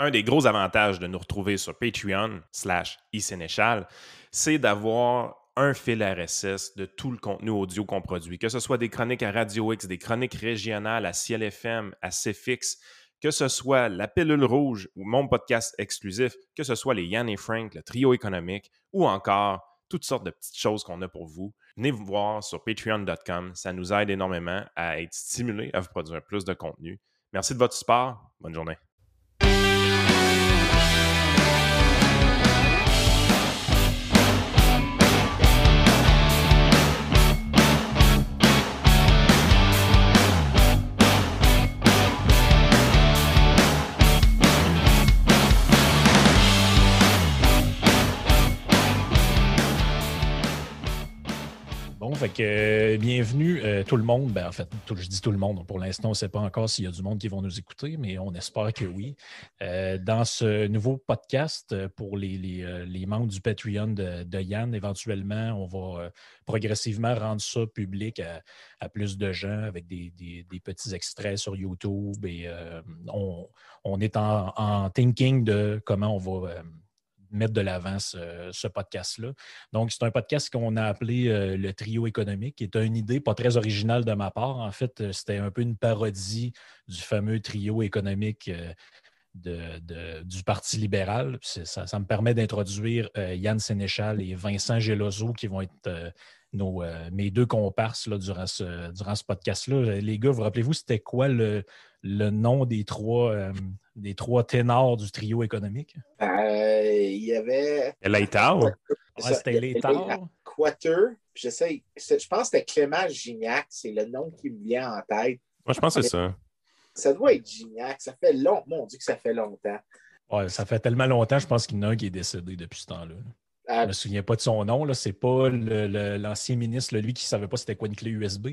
Un des gros avantages de nous retrouver sur Patreon slash iSénéchal, c'est d'avoir un fil RSS de tout le contenu audio qu'on produit, que ce soit des chroniques à Radio X, des chroniques régionales à Ciel FM, à CFX, que ce soit la pilule rouge ou mon podcast exclusif, que ce soit les Yann et Frank, le trio économique ou encore toutes sortes de petites choses qu'on a pour vous. Venez vous voir sur patreon.com. Ça nous aide énormément à être stimulés à vous produire plus de contenu. Merci de votre support. Bonne journée. Fait euh, bienvenue euh, tout le monde. Ben, en fait, je dis tout le monde. Pour l'instant, on ne sait pas encore s'il y a du monde qui vont nous écouter, mais on espère que oui. Euh, dans ce nouveau podcast pour les, membres du Patreon de, Yann, éventuellement, on va progressivement rendre ça public à, plus de gens avec des, petits extraits sur YouTube et on, est en, thinking de comment on va mettre de l'avant ce, podcast-là. Donc, c'est un podcast qu'on a appelé euh, le trio économique, qui est une idée pas très originale de ma part. En fait, euh, c'était un peu une parodie du fameux trio économique euh, du Parti libéral. Ça, me permet d'introduire Yann Sénéchal et Vincent Geloso, qui vont être nos, mes deux comparses là, durant ce, durant ce podcast-là. Les gars, vous rappelez-vous, c'était quoi le, le nom des trois, euh, des trois ténors du trio économique? Euh, il y avait. L'État. c'était l'État. Quater. J'essaie. Je pense que c'était Clément Gignac. C'est le nom qui me vient en tête. Moi, je pense que c'est ça. Ça doit être Gignac. Ça fait long. Mon Dieu, que ça fait longtemps. Ouais, ça fait tellement longtemps, je pense qu'il y en a un qui est décédé depuis ce temps-là. Je ne me souviens pas de son nom. Ce n'est pas l'ancien ministre, lui, qui ne savait pas c'était quoi une clé USB.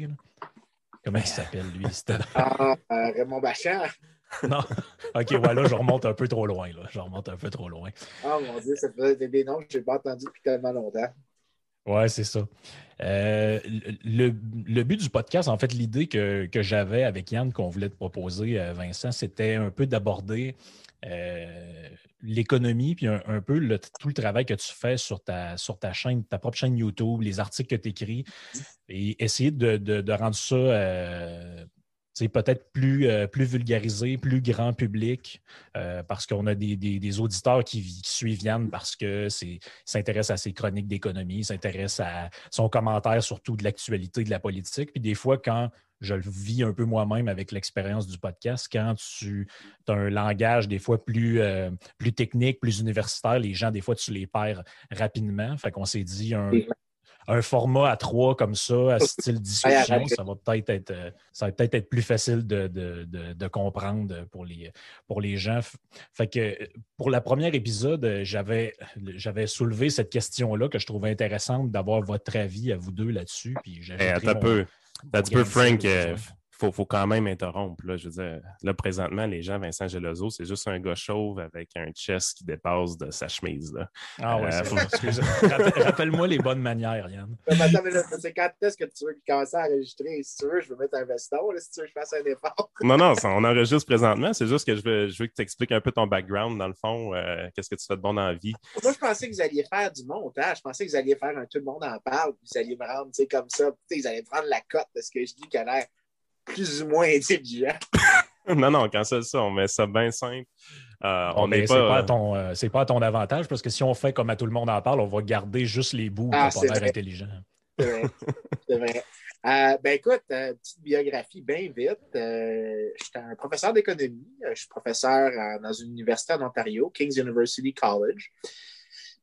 Comment il s'appelle, lui? Ah, euh, Raymond Bachand. non. OK, voilà, je remonte un peu trop loin. Là. Je remonte un peu trop loin. Ah, mon Dieu, ça fait des noms que je n'ai pas entendus depuis tellement longtemps. Oui, c'est ça. Euh, le, but du podcast, en fait, l'idée que, que j'avais avec Yann qu'on voulait te proposer, euh, Vincent, c'était un peu d'aborder euh, l'économie, puis un, peu tout le travail que tu fais sur ta, sur ta chaîne, ta propre chaîne YouTube, les articles que tu écris, et essayer de, rendre ça peut-être plus, euh, plus vulgarisé, plus grand public, parce qu'on a des, auditeurs qui, suivent Yann parce que s'intéressent à ses chroniques d'économie, s'intéressent à son commentaire surtout de l'actualité de la politique. Puis des fois, quand je le vis un peu moi-même avec l'expérience du podcast. Quand tu as un langage des fois plus, euh, plus technique, plus universitaire, les gens, des fois, tu les perds rapidement. Fait qu'on s'est dit un, format à trois comme ça, à style discussion, ça va peut-être être, euh, ça va peut-être être plus facile de, comprendre pour les, pour les gens. Fait que pour le premier épisode, j'avais, j'avais soulevé cette question-là que je trouvais intéressante d'avoir votre avis à vous deux là-dessus. Puis un peu. Un petit peu Frank, faut, faut, quand même interrompre. Là, je veux dire, là, présentement, les gens, Vincent Gelozo, c'est juste un gars chauve avec un chest qui dépasse de sa chemise. Là. Ah oui, euh, Rappelle-moi les bonnes manières, Yann. c'est quand est-ce que tu veux commencer à enregistrer? Si tu veux, je veux mettre un veston, si tu veux, je fasse un effort. non, non, on enregistre présentement. C'est juste que je veux, je veux que tu expliques un peu ton background, dans le fond. Euh, qu'est-ce que tu fais de bon dans la vie? Moi, je pensais que vous alliez faire du montage. Je pensais que vous alliez faire un tout le monde en parle. Vous alliez me rendre comme ça. Vous allez prendre la cote de ce que je dis qui a l'air plus ou moins intelligent. non, non, quand c'est ça, on met ça bien simple. Euh, on n'est pas, ton, euh, c'est pas à ton avantage parce que si on fait comme à tout le monde en parle, on va garder juste les bouts ah, pour l'air intelligent. C'est vrai. c'est vrai. Euh, ben écoute, petite biographie bien vite. je suis un professeur d'économie. Je suis professeur dans une université en Ontario, King's University College.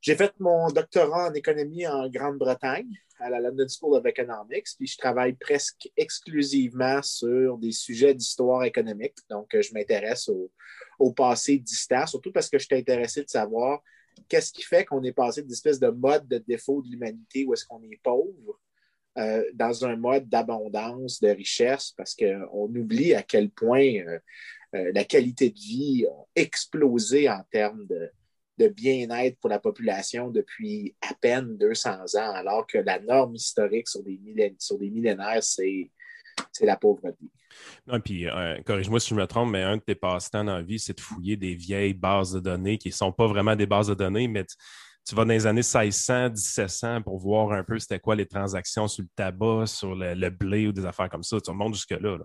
J'ai fait mon doctorat en économie en Grande-Bretagne à la London School of Economics, puis je travaille presque exclusivement sur des sujets d'histoire économique. Donc, je m'intéresse au, passé distant, surtout parce que je suis intéressé de savoir qu'est-ce qui fait qu'on est passé d'une espèce de mode de défaut de l'humanité où est-ce qu'on est pauvre euh, dans un mode d'abondance, de richesse, parce qu'on oublie à quel point euh, euh, la qualité de vie a explosé en termes de, de bien-être pour la population depuis à peine 200 ans, alors que la norme historique sur des, millénaires, c'est c'est la pauvreté. Non, puis, euh, corrige-moi si je me trompe, mais un de tes passe-temps dans la vie, c'est de fouiller des vieilles bases de données qui ne sont pas vraiment des bases de données, mais tu, vas dans les années 1600, 1700 pour voir un peu c'était quoi les transactions sur le tabac, sur le, blé ou des affaires comme ça. Tu remontes jusque-là. Là.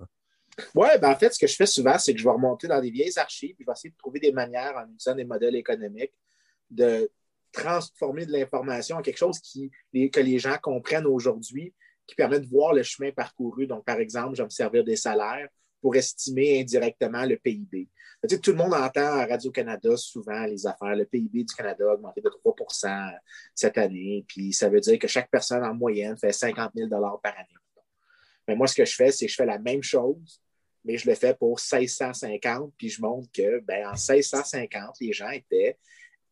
Oui, ben en fait, ce que je fais souvent, c'est que je vais remonter dans des vieilles archives, puis je vais essayer de trouver des manières en utilisant des modèles économiques de transformer de l'information en quelque chose qui, que les gens comprennent aujourd'hui, qui permet de voir le chemin parcouru. Donc, par exemple, je vais me servir des salaires pour estimer indirectement le PIB. tout le monde entend à Radio-Canada souvent les affaires. Le PIB du Canada a augmenté de 3% cette année, puis ça veut dire que chaque personne en moyenne fait 50 000 par année. Mais moi, ce que je fais, c'est que je fais la même chose, mais je le fais pour 1650, puis je montre que ben, en 1650, les gens étaient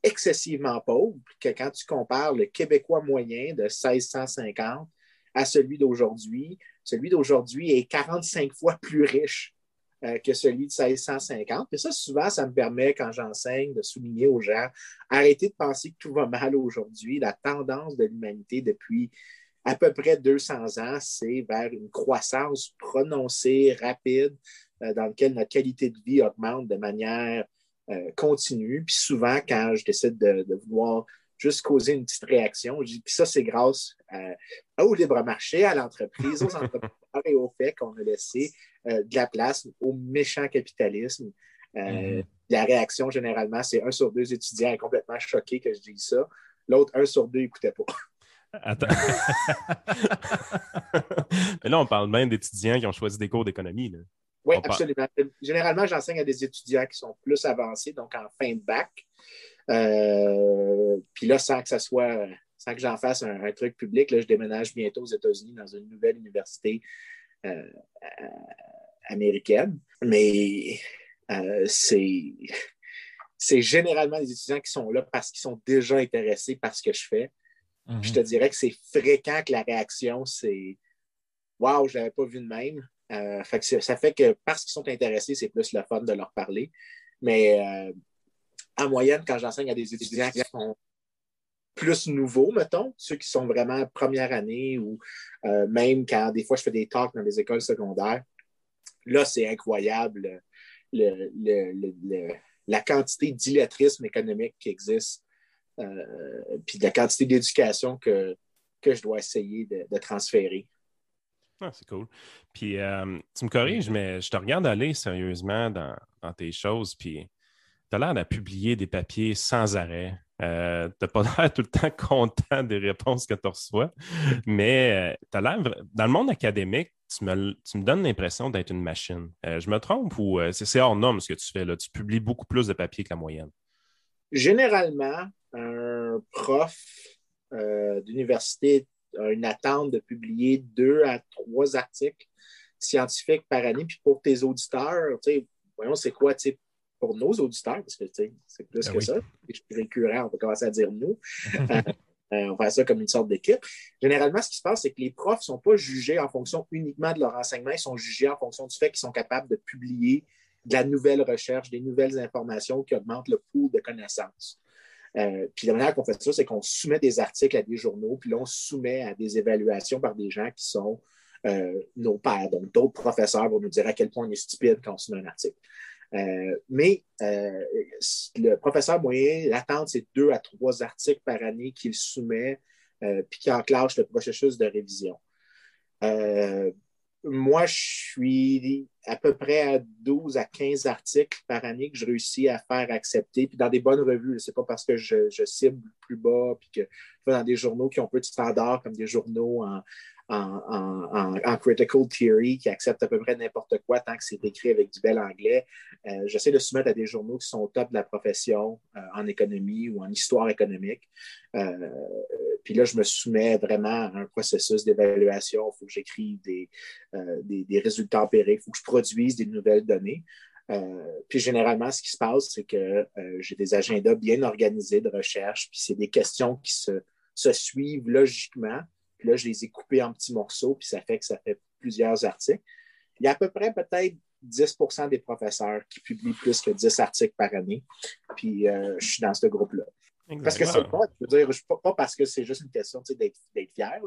excessivement pauvres, que quand tu compares le Québécois moyen de 1650 à celui d'aujourd'hui, celui d'aujourd'hui est 45 fois plus riche euh, que celui de 1650. Et ça, souvent, ça me permet, quand j'enseigne, de souligner aux gens, arrêtez de penser que tout va mal aujourd'hui. La tendance de l'humanité depuis à peu près 200 ans, c'est vers une croissance prononcée, rapide, euh, dans laquelle notre qualité de vie augmente de manière euh, continue. Puis souvent, quand je décide de, vouloir juste causer une petite réaction, je dis, puis ça, c'est grâce au libre marché, à l'entreprise, aux entrepreneurs et au fait qu'on a laissé euh, de la place au méchant capitalisme. Mm-hmm. La réaction, généralement, c'est un sur deux étudiants est complètement choqué que je dise ça. L'autre, un sur deux, n'écoutait pas. Attends. Mais là, on parle même d'étudiants qui ont choisi des cours d'économie. Oui, absolument. Généralement, j'enseigne à des étudiants qui sont plus avancés, donc en fin de bac. Euh, puis là, sans que ça soit, sans que j'en fasse un, truc public, là, je déménage bientôt aux États-Unis dans une nouvelle université euh, euh, américaine. Mais c'est c'est généralement des étudiants qui sont là parce qu'ils sont déjà intéressés par ce que je fais. Je te mhm. dirais que c'est fréquent que la réaction, c'est Waouh, je ne l'avais pas vu de même. Euh, ça fait que parce qu'ils sont intéressés, c'est plus le fun de leur parler. Mais euh, en moyenne, quand j'enseigne à des étudiants qui sont plus nouveaux, mettons, ceux qui sont vraiment première année ou euh, même quand des fois je fais des talks dans les écoles secondaires, là, c'est incroyable la quantité d'illettrisme économique qui existe puis la quantité d'éducation que, que je dois essayer de, transférer. Ah, c'est cool. Puis euh, tu me corriges, mais je te regarde aller sérieusement dans, tes choses, puis tu as l'air de publier des papiers sans arrêt. Euh, tu n'as pas l'air tout le temps content des réponses que tu reçois, mais tu as l'air, dans le monde académique, tu me, tu me donnes l'impression d'être une machine. je me trompe ou c'est hors norme ce que tu fais là? Tu publies beaucoup plus de papiers que la moyenne? Généralement, un prof euh, d'université une attente de publier deux à trois articles scientifiques par année. Puis pour tes auditeurs, voyons, c'est quoi pour nos auditeurs, parce que c'est plus ben que ça. Je suis récurrent, on peut commencer à dire nous. Euh, euh, on fait ça comme une sorte d'équipe. Généralement, ce qui se passe, c'est que les profs ne sont pas jugés en fonction uniquement de leur enseignement, ils sont jugés en fonction du fait qu'ils sont capables de publier de la nouvelle recherche, des nouvelles informations qui augmentent le pool de connaissances. Euh, puis la manière qu'on fait ça, c'est qu'on soumet des articles à des journaux, puis là, on soumet à des évaluations par des gens qui sont euh, nos pairs. Donc, d'autres professeurs vont nous dire à quel point on est stupide quand on soumet un article. Euh, mais le professeur moyen, l'attente, c'est deux à trois articles par année qu'il soumet, puis qui enclenche le processus de révision moi, je suis à peu près à 12 à 15 articles par année que je réussis à faire accepter, puis dans des bonnes revues. Ce n'est pas parce que je, cible plus bas, puis que dans des journaux qui ont peu de standards, comme des journaux en, en, critical theory qui acceptent à peu près n'importe quoi tant que c'est écrit avec du bel anglais. Euh, j'essaie de soumettre à des journaux qui sont au top de la profession euh, en économie ou en histoire économique. Euh, puis là, je me soumets vraiment à un processus d'évaluation. Il faut que j'écrive des, des, résultats empiriques, il faut que je produise des nouvelles données. puis généralement, ce qui se passe, c'est que j'ai des agendas bien organisés de recherche, puis c'est des questions qui se, se suivent logiquement là, je les ai coupés en petits morceaux, puis ça fait que ça fait plusieurs articles. Il y a à peu près peut-être 10% des professeurs qui publient plus que 10 articles par année. Puis euh, je suis dans ce groupe-là. Parce que c'est pas, je veux dire, pas, parce que c'est juste une question d'être fier,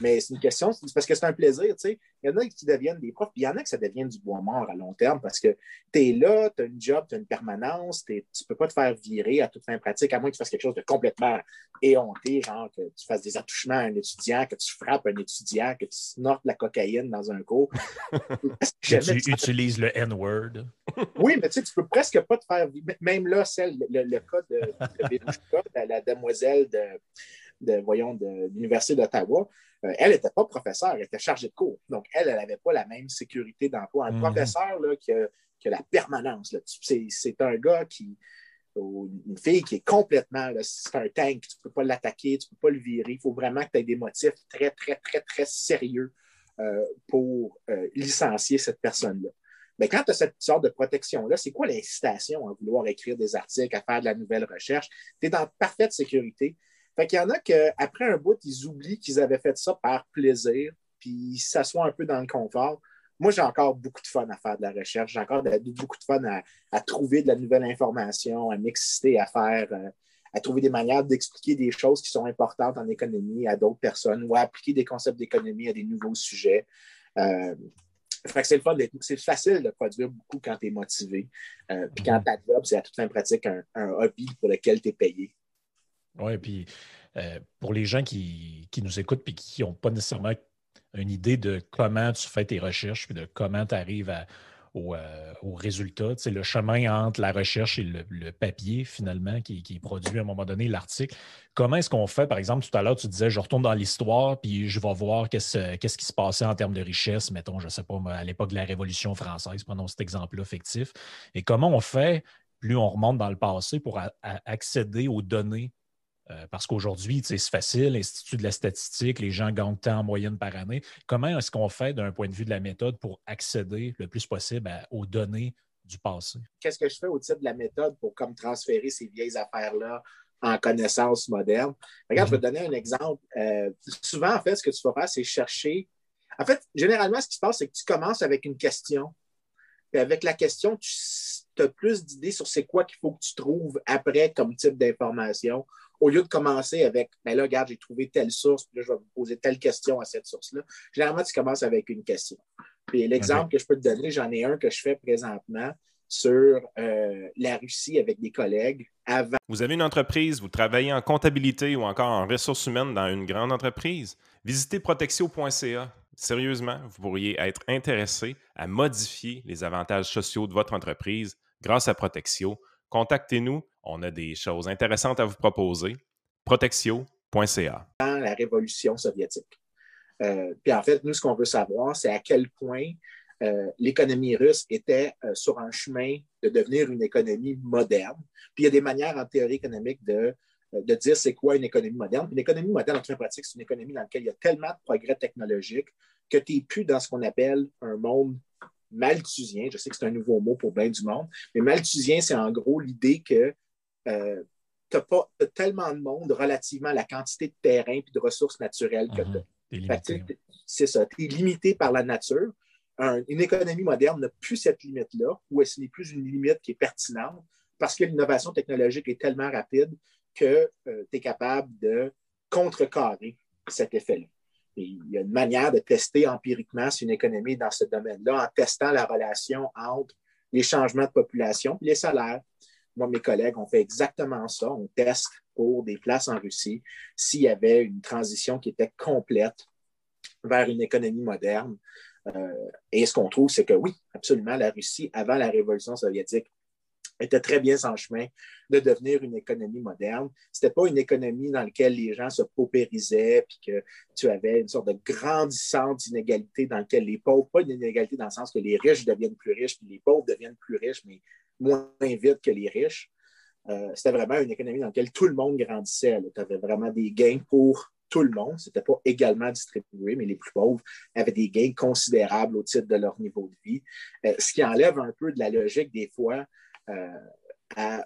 mais c'est une question, parce que c'est un plaisir. Il y en a qui deviennent des profs, puis il y en a qui ça devient du bois mort à long terme parce que tu es là, tu as une job, tu as une permanence, tu ne peux pas te faire virer à toute fin pratique, à moins que tu fasses quelque chose de complètement éhonté, genre que tu fasses des attouchements à un étudiant, que tu frappes un étudiant, que tu snortes la cocaïne dans un cours. que tu utilises le N-word. oui, mais tu sais, tu peux presque pas te faire Même là, celle, le, cas de, de la demoiselle de de, voyons, de l'Université d'Ottawa, euh, elle n'était pas professeure, elle était chargée de cours. Donc, elle, elle n'avait pas la même sécurité d'emploi. Un mhm. professeur là, qui, a, la permanence, c'est un gars qui, une fille qui est complètement, c'est un tank, tu ne peux pas l'attaquer, tu ne peux pas le virer. Il faut vraiment que tu aies des motifs très, très, très, très sérieux euh, pour euh, licencier cette personne-là. Mais quand tu as cette sorte de protection-là, c'est quoi l'incitation à vouloir écrire des articles, à faire de la nouvelle recherche? Tu es dans parfaite sécurité. Fait qu'il y en a qu'après un bout, ils oublient qu'ils avaient fait ça par plaisir, puis ils s'assoient un peu dans le confort. Moi, j'ai encore beaucoup de fun à faire de la recherche. J'ai encore beaucoup de fun à, trouver de la nouvelle information, à m'exciter, à faire, euh, à trouver des manières d'expliquer des choses qui sont importantes en économie à d'autres personnes ou à appliquer des concepts d'économie à des nouveaux sujets. Euh, fait que c'est le fun, c'est facile de produire beaucoup quand tu es motivé. Euh, puis quand ta job, c'est à toute fin pratique un, un hobby pour lequel tu es payé. Oui, puis euh, pour les gens qui, nous écoutent et qui n'ont pas nécessairement une idée de comment tu fais tes recherches puis de comment tu arrives au, euh, résultat, c'est le chemin entre la recherche et le, papier, finalement, qui, qui, produit à un moment donné l'article. Comment est-ce qu'on fait, par exemple, tout à l'heure, tu disais, je retourne dans l'histoire, puis je vais voir qu'est-ce, qui se passait en termes de richesse, mettons, je ne sais pas, à l'époque de la Révolution française, prenons cet exemple-là fictif. Et comment on fait, plus on remonte dans le passé, pour accéder aux données euh, parce qu'aujourd'hui, c'est facile, l'Institut de la statistique, les gens gagnent tant en moyenne par année. Comment est-ce qu'on fait d'un point de vue de la méthode pour accéder le plus possible aux données du passé? Qu'est-ce que je fais au titre de la méthode pour comme transférer ces vieilles affaires-là en connaissances modernes? Regarde, je vais te donner un exemple. Euh, souvent, en fait, ce que tu vas faire, c'est chercher. En fait, généralement, ce qui se passe, c'est que tu commences avec une question. Et avec la question, tu as plus d'idées sur c'est quoi qu'il faut que tu trouves après comme type d'information au lieu de commencer avec, ben là, regarde, j'ai trouvé telle source, puis là, je vais vous poser telle question à cette source-là. Généralement, tu commences avec une question. Puis l'exemple que je peux te donner, j'en ai un que je fais présentement sur euh, la Russie avec des collègues avant. Vous avez une entreprise, vous travaillez en comptabilité ou encore en ressources humaines dans une grande entreprise? Visitez protexio.ca. Sérieusement, vous pourriez être intéressé à modifier les avantages sociaux de votre entreprise grâce à Protexio. Contactez-nous on a des choses intéressantes à vous proposer. Protexio.ca. La révolution soviétique. Euh, puis en fait, nous, ce qu'on veut savoir, c'est à quel point euh, l'économie russe était euh, sur un chemin de devenir une économie moderne. Puis il y a des manières en théorie économique de, de dire c'est quoi une économie moderne. une économie moderne, en très pratique, c'est une économie dans laquelle il y a tellement de progrès technologiques que tu n'es plus dans ce qu'on appelle un monde malthusien. Je sais que c'est un nouveau mot pour bien du monde, mais malthusien, c'est en gros l'idée que euh, tu n'as pas tellement de monde relativement à la quantité de terrain et de ressources naturelles que mhm. tu as. C'est ça, tu es limité par la nature. une économie moderne n'a plus cette limite-là, ou ce n'est plus une limite qui est pertinente, parce que l'innovation technologique est tellement rapide que euh, tu es capable de contrecarrer cet effet-là. Il y a une manière de tester empiriquement si une économie est dans ce domaine-là en testant la relation entre les changements de population et les salaires moi, mes collègues ont fait exactement ça. On teste pour des places en Russie s'il y avait une transition qui était complète vers une économie moderne. Euh, et ce qu'on trouve, c'est que oui, absolument, la Russie, avant la révolution soviétique, était très bien en chemin de devenir une économie moderne. Ce n'était pas une économie dans laquelle les gens se paupérisaient, puis que tu avais une sorte de grandissante inégalité dans laquelle les pauvres, pas une inégalité dans le sens que les riches deviennent plus riches, puis les pauvres deviennent plus riches, mais moins vite que les riches. Euh, c'était vraiment une économie dans laquelle tout le monde grandissait. Tu avais vraiment des gains pour tout le monde. Ce n'était pas également distribué, mais les plus pauvres avaient des gains considérables au titre de leur niveau de vie. Euh, ce qui enlève un peu de la logique des fois euh,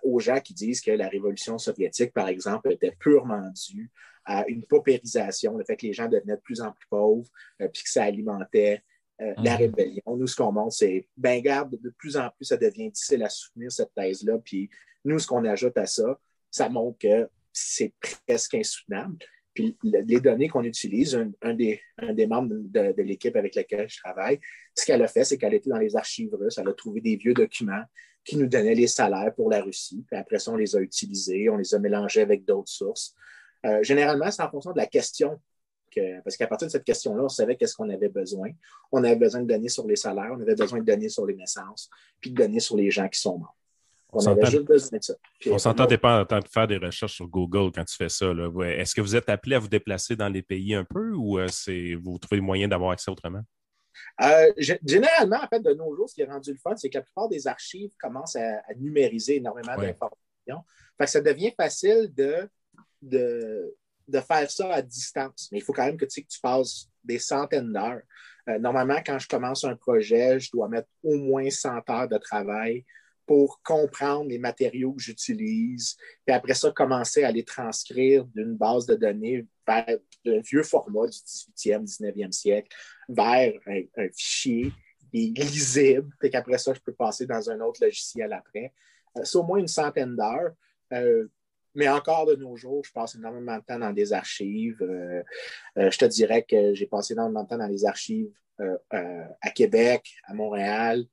aux gens qui disent que la révolution soviétique, par exemple, était purement due à une paupérisation, le fait que les gens devenaient de plus en plus pauvres, puis que ça alimentait euh, la mhm. rébellion. Nous, ce qu'on montre, c'est, ben garde, de plus en plus, ça devient difficile à soutenir cette thèse-là. Puis nous, ce qu'on ajoute à ça, ça montre que c'est presque insoutenable. Puis les données qu'on utilise, un, des, membres de, l'équipe avec laquelle je travaille, ce qu'elle a fait, c'est qu'elle était dans les archives russes, elle a trouvé des vieux documents qui nous donnaient les salaires pour la Russie. Puis après ça, on les a utilisés, on les a mélangés avec d'autres sources. Euh, généralement, c'est en fonction de la question parce qu'à partir de cette question-là, on savait qu'est-ce qu'on avait besoin. On avait besoin de données sur les salaires, on avait besoin de données sur les naissances, puis de données sur les gens qui sont morts. On, avait juste besoin de ça. on s'entendait pas en train de faire des recherches sur Google quand tu fais ça. Est-ce que vous êtes appelé à vous déplacer dans les pays un peu ou euh, vous trouvez le moyen d'avoir accès autrement? Euh, généralement, en fait, de nos jours, ce qui est rendu le fun, c'est que la plupart des archives commencent à, numériser énormément d'informations. Fait que ça devient facile de, de, de faire ça à distance. Mais il faut quand même que tu, que tu passes des centaines d'heures. Euh, normalement, quand je commence un projet, je dois mettre au moins 100 heures de travail pour comprendre les matériaux que j'utilise, puis après ça, commencer à les transcrire d'une base de données vers un vieux format du 18e, 19e siècle vers un, fichier lisible, puis qu'après ça, je peux passer dans un autre logiciel après. Euh, c'est au moins une centaine d'heures. Euh, mais encore de nos jours, je passe énormément de temps dans des archives. Euh, je te dirais que j'ai passé énormément de temps dans les archives à Québec, à Montréal,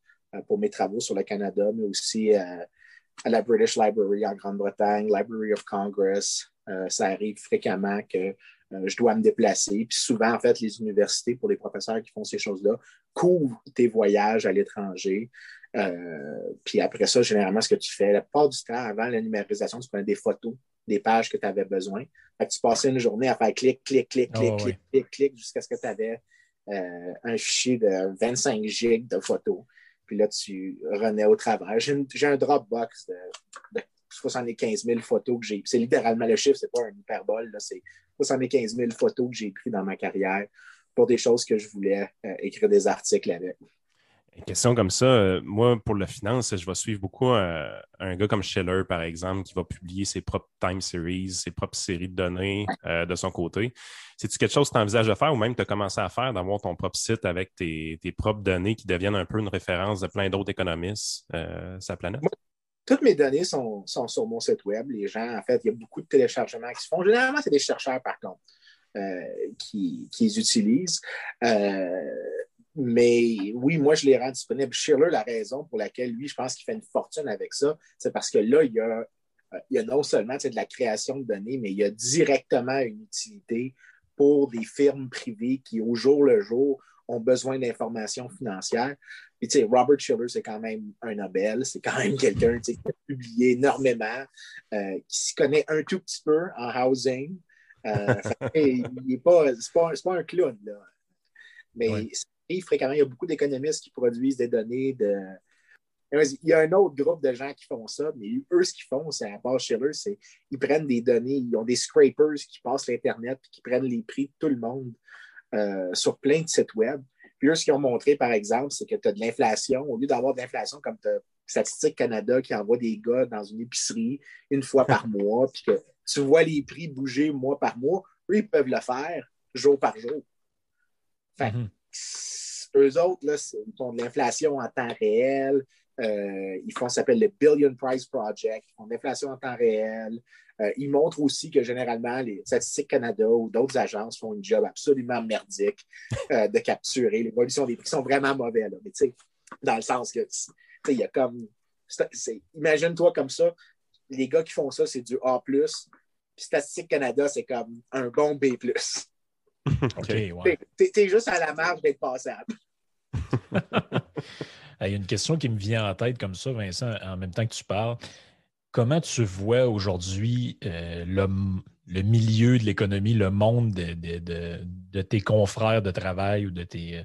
pour mes travaux sur le Canada, mais aussi à la British Library en Grande-Bretagne, Library of Congress. ça arrive fréquemment que je dois me déplacer. Puis souvent, en fait, les universités, pour les professeurs qui font ces choses-là, couvrent tes voyages à l'étranger. Euh, puis après ça, généralement, ce que tu fais, la plupart du temps, avant la numérisation, tu prenais des photos des pages que tu avais besoin. Fait que tu passais une journée à faire clic, clic, clic, clic, ah clic, clic, clic, jusqu'à ce que tu avais euh, un fichier de 25 gigs de photos. Puis là, tu renais au travail. J'ai un Dropbox de, 75 000 photos que j'ai. C'est littéralement le chiffre, c'est pas un hyperbole, c'est 75 000 photos que j'ai prises dans ma carrière pour des choses que je voulais euh, écrire des articles avec. Une question comme ça, euh, moi, pour la finance, je vais suivre beaucoup euh, un gars comme Scheller, par exemple, qui va publier ses propres time series, ses propres séries de données euh, de son côté. C'est-tu quelque chose que tu envisages de faire ou même tu as commencé à faire, d'avoir ton propre site avec tes, propres données qui deviennent un peu une référence de plein d'autres économistes sa planète? toutes mes données sont, sur mon site web. Les gens, en fait, il y a beaucoup de téléchargements qui se font. Généralement, c'est des chercheurs, par contre, qui, qui, les utilisent. Mais oui, moi, je les rends disponibles. Schiller, la raison pour laquelle lui, je pense qu'il fait une fortune avec ça, c'est parce que là, il y a, il y a non seulement de la création de données, mais il y a directement une utilité pour des firmes privées qui, au jour le jour, ont besoin d'informations financières. Puis, tu sais, Robert Schiller, c'est quand même un Nobel, c'est quand même quelqu'un qui a publié énormément, euh, qui s'y connaît un tout petit peu en housing. Euh, il n'est pas, pas, pas, un clown, là. Mais fréquemment, il y a beaucoup d'économistes qui produisent des données de. Il y a un autre groupe de gens qui font ça, mais eux, ce qu'ils font, c'est à part Schiller, c'est qu'ils prennent des données, ils ont des scrapers qui passent l'Internet et qui prennent les prix de tout le monde euh, sur plein de sites web. Puis eux, ce qu'ils ont montré, par exemple, c'est que tu as de l'inflation. Au lieu d'avoir de l'inflation comme tu Statistique Canada qui envoie des gars dans une épicerie une fois par mois, puis que tu vois les prix bouger mois par mois, eux, ils peuvent le faire jour par jour. Fait, mm-hmm eux autres, là, font de l'inflation en temps réel. Euh, ils font, ça s'appelle le Billion Price Project. Ils font de l'inflation en temps réel. Euh, ils montrent aussi que généralement, les Statistiques Canada ou d'autres agences font un job absolument merdique euh, de capturer. L'évolution des prix sont vraiment mauvais. Mais tu sais, dans le sens que, il y a comme. Imagine-toi comme ça. Les gars qui font ça, c'est du A. Puis Statistique Canada, c'est comme un bon B. OK, ouais. T'es juste à la marge d'être passable. Il y a une question qui me vient en tête comme ça, Vincent, en même temps que tu parles. Comment tu vois aujourd'hui euh, le, le, milieu de l'économie, le monde de, de, de, tes confrères de travail ou de tes,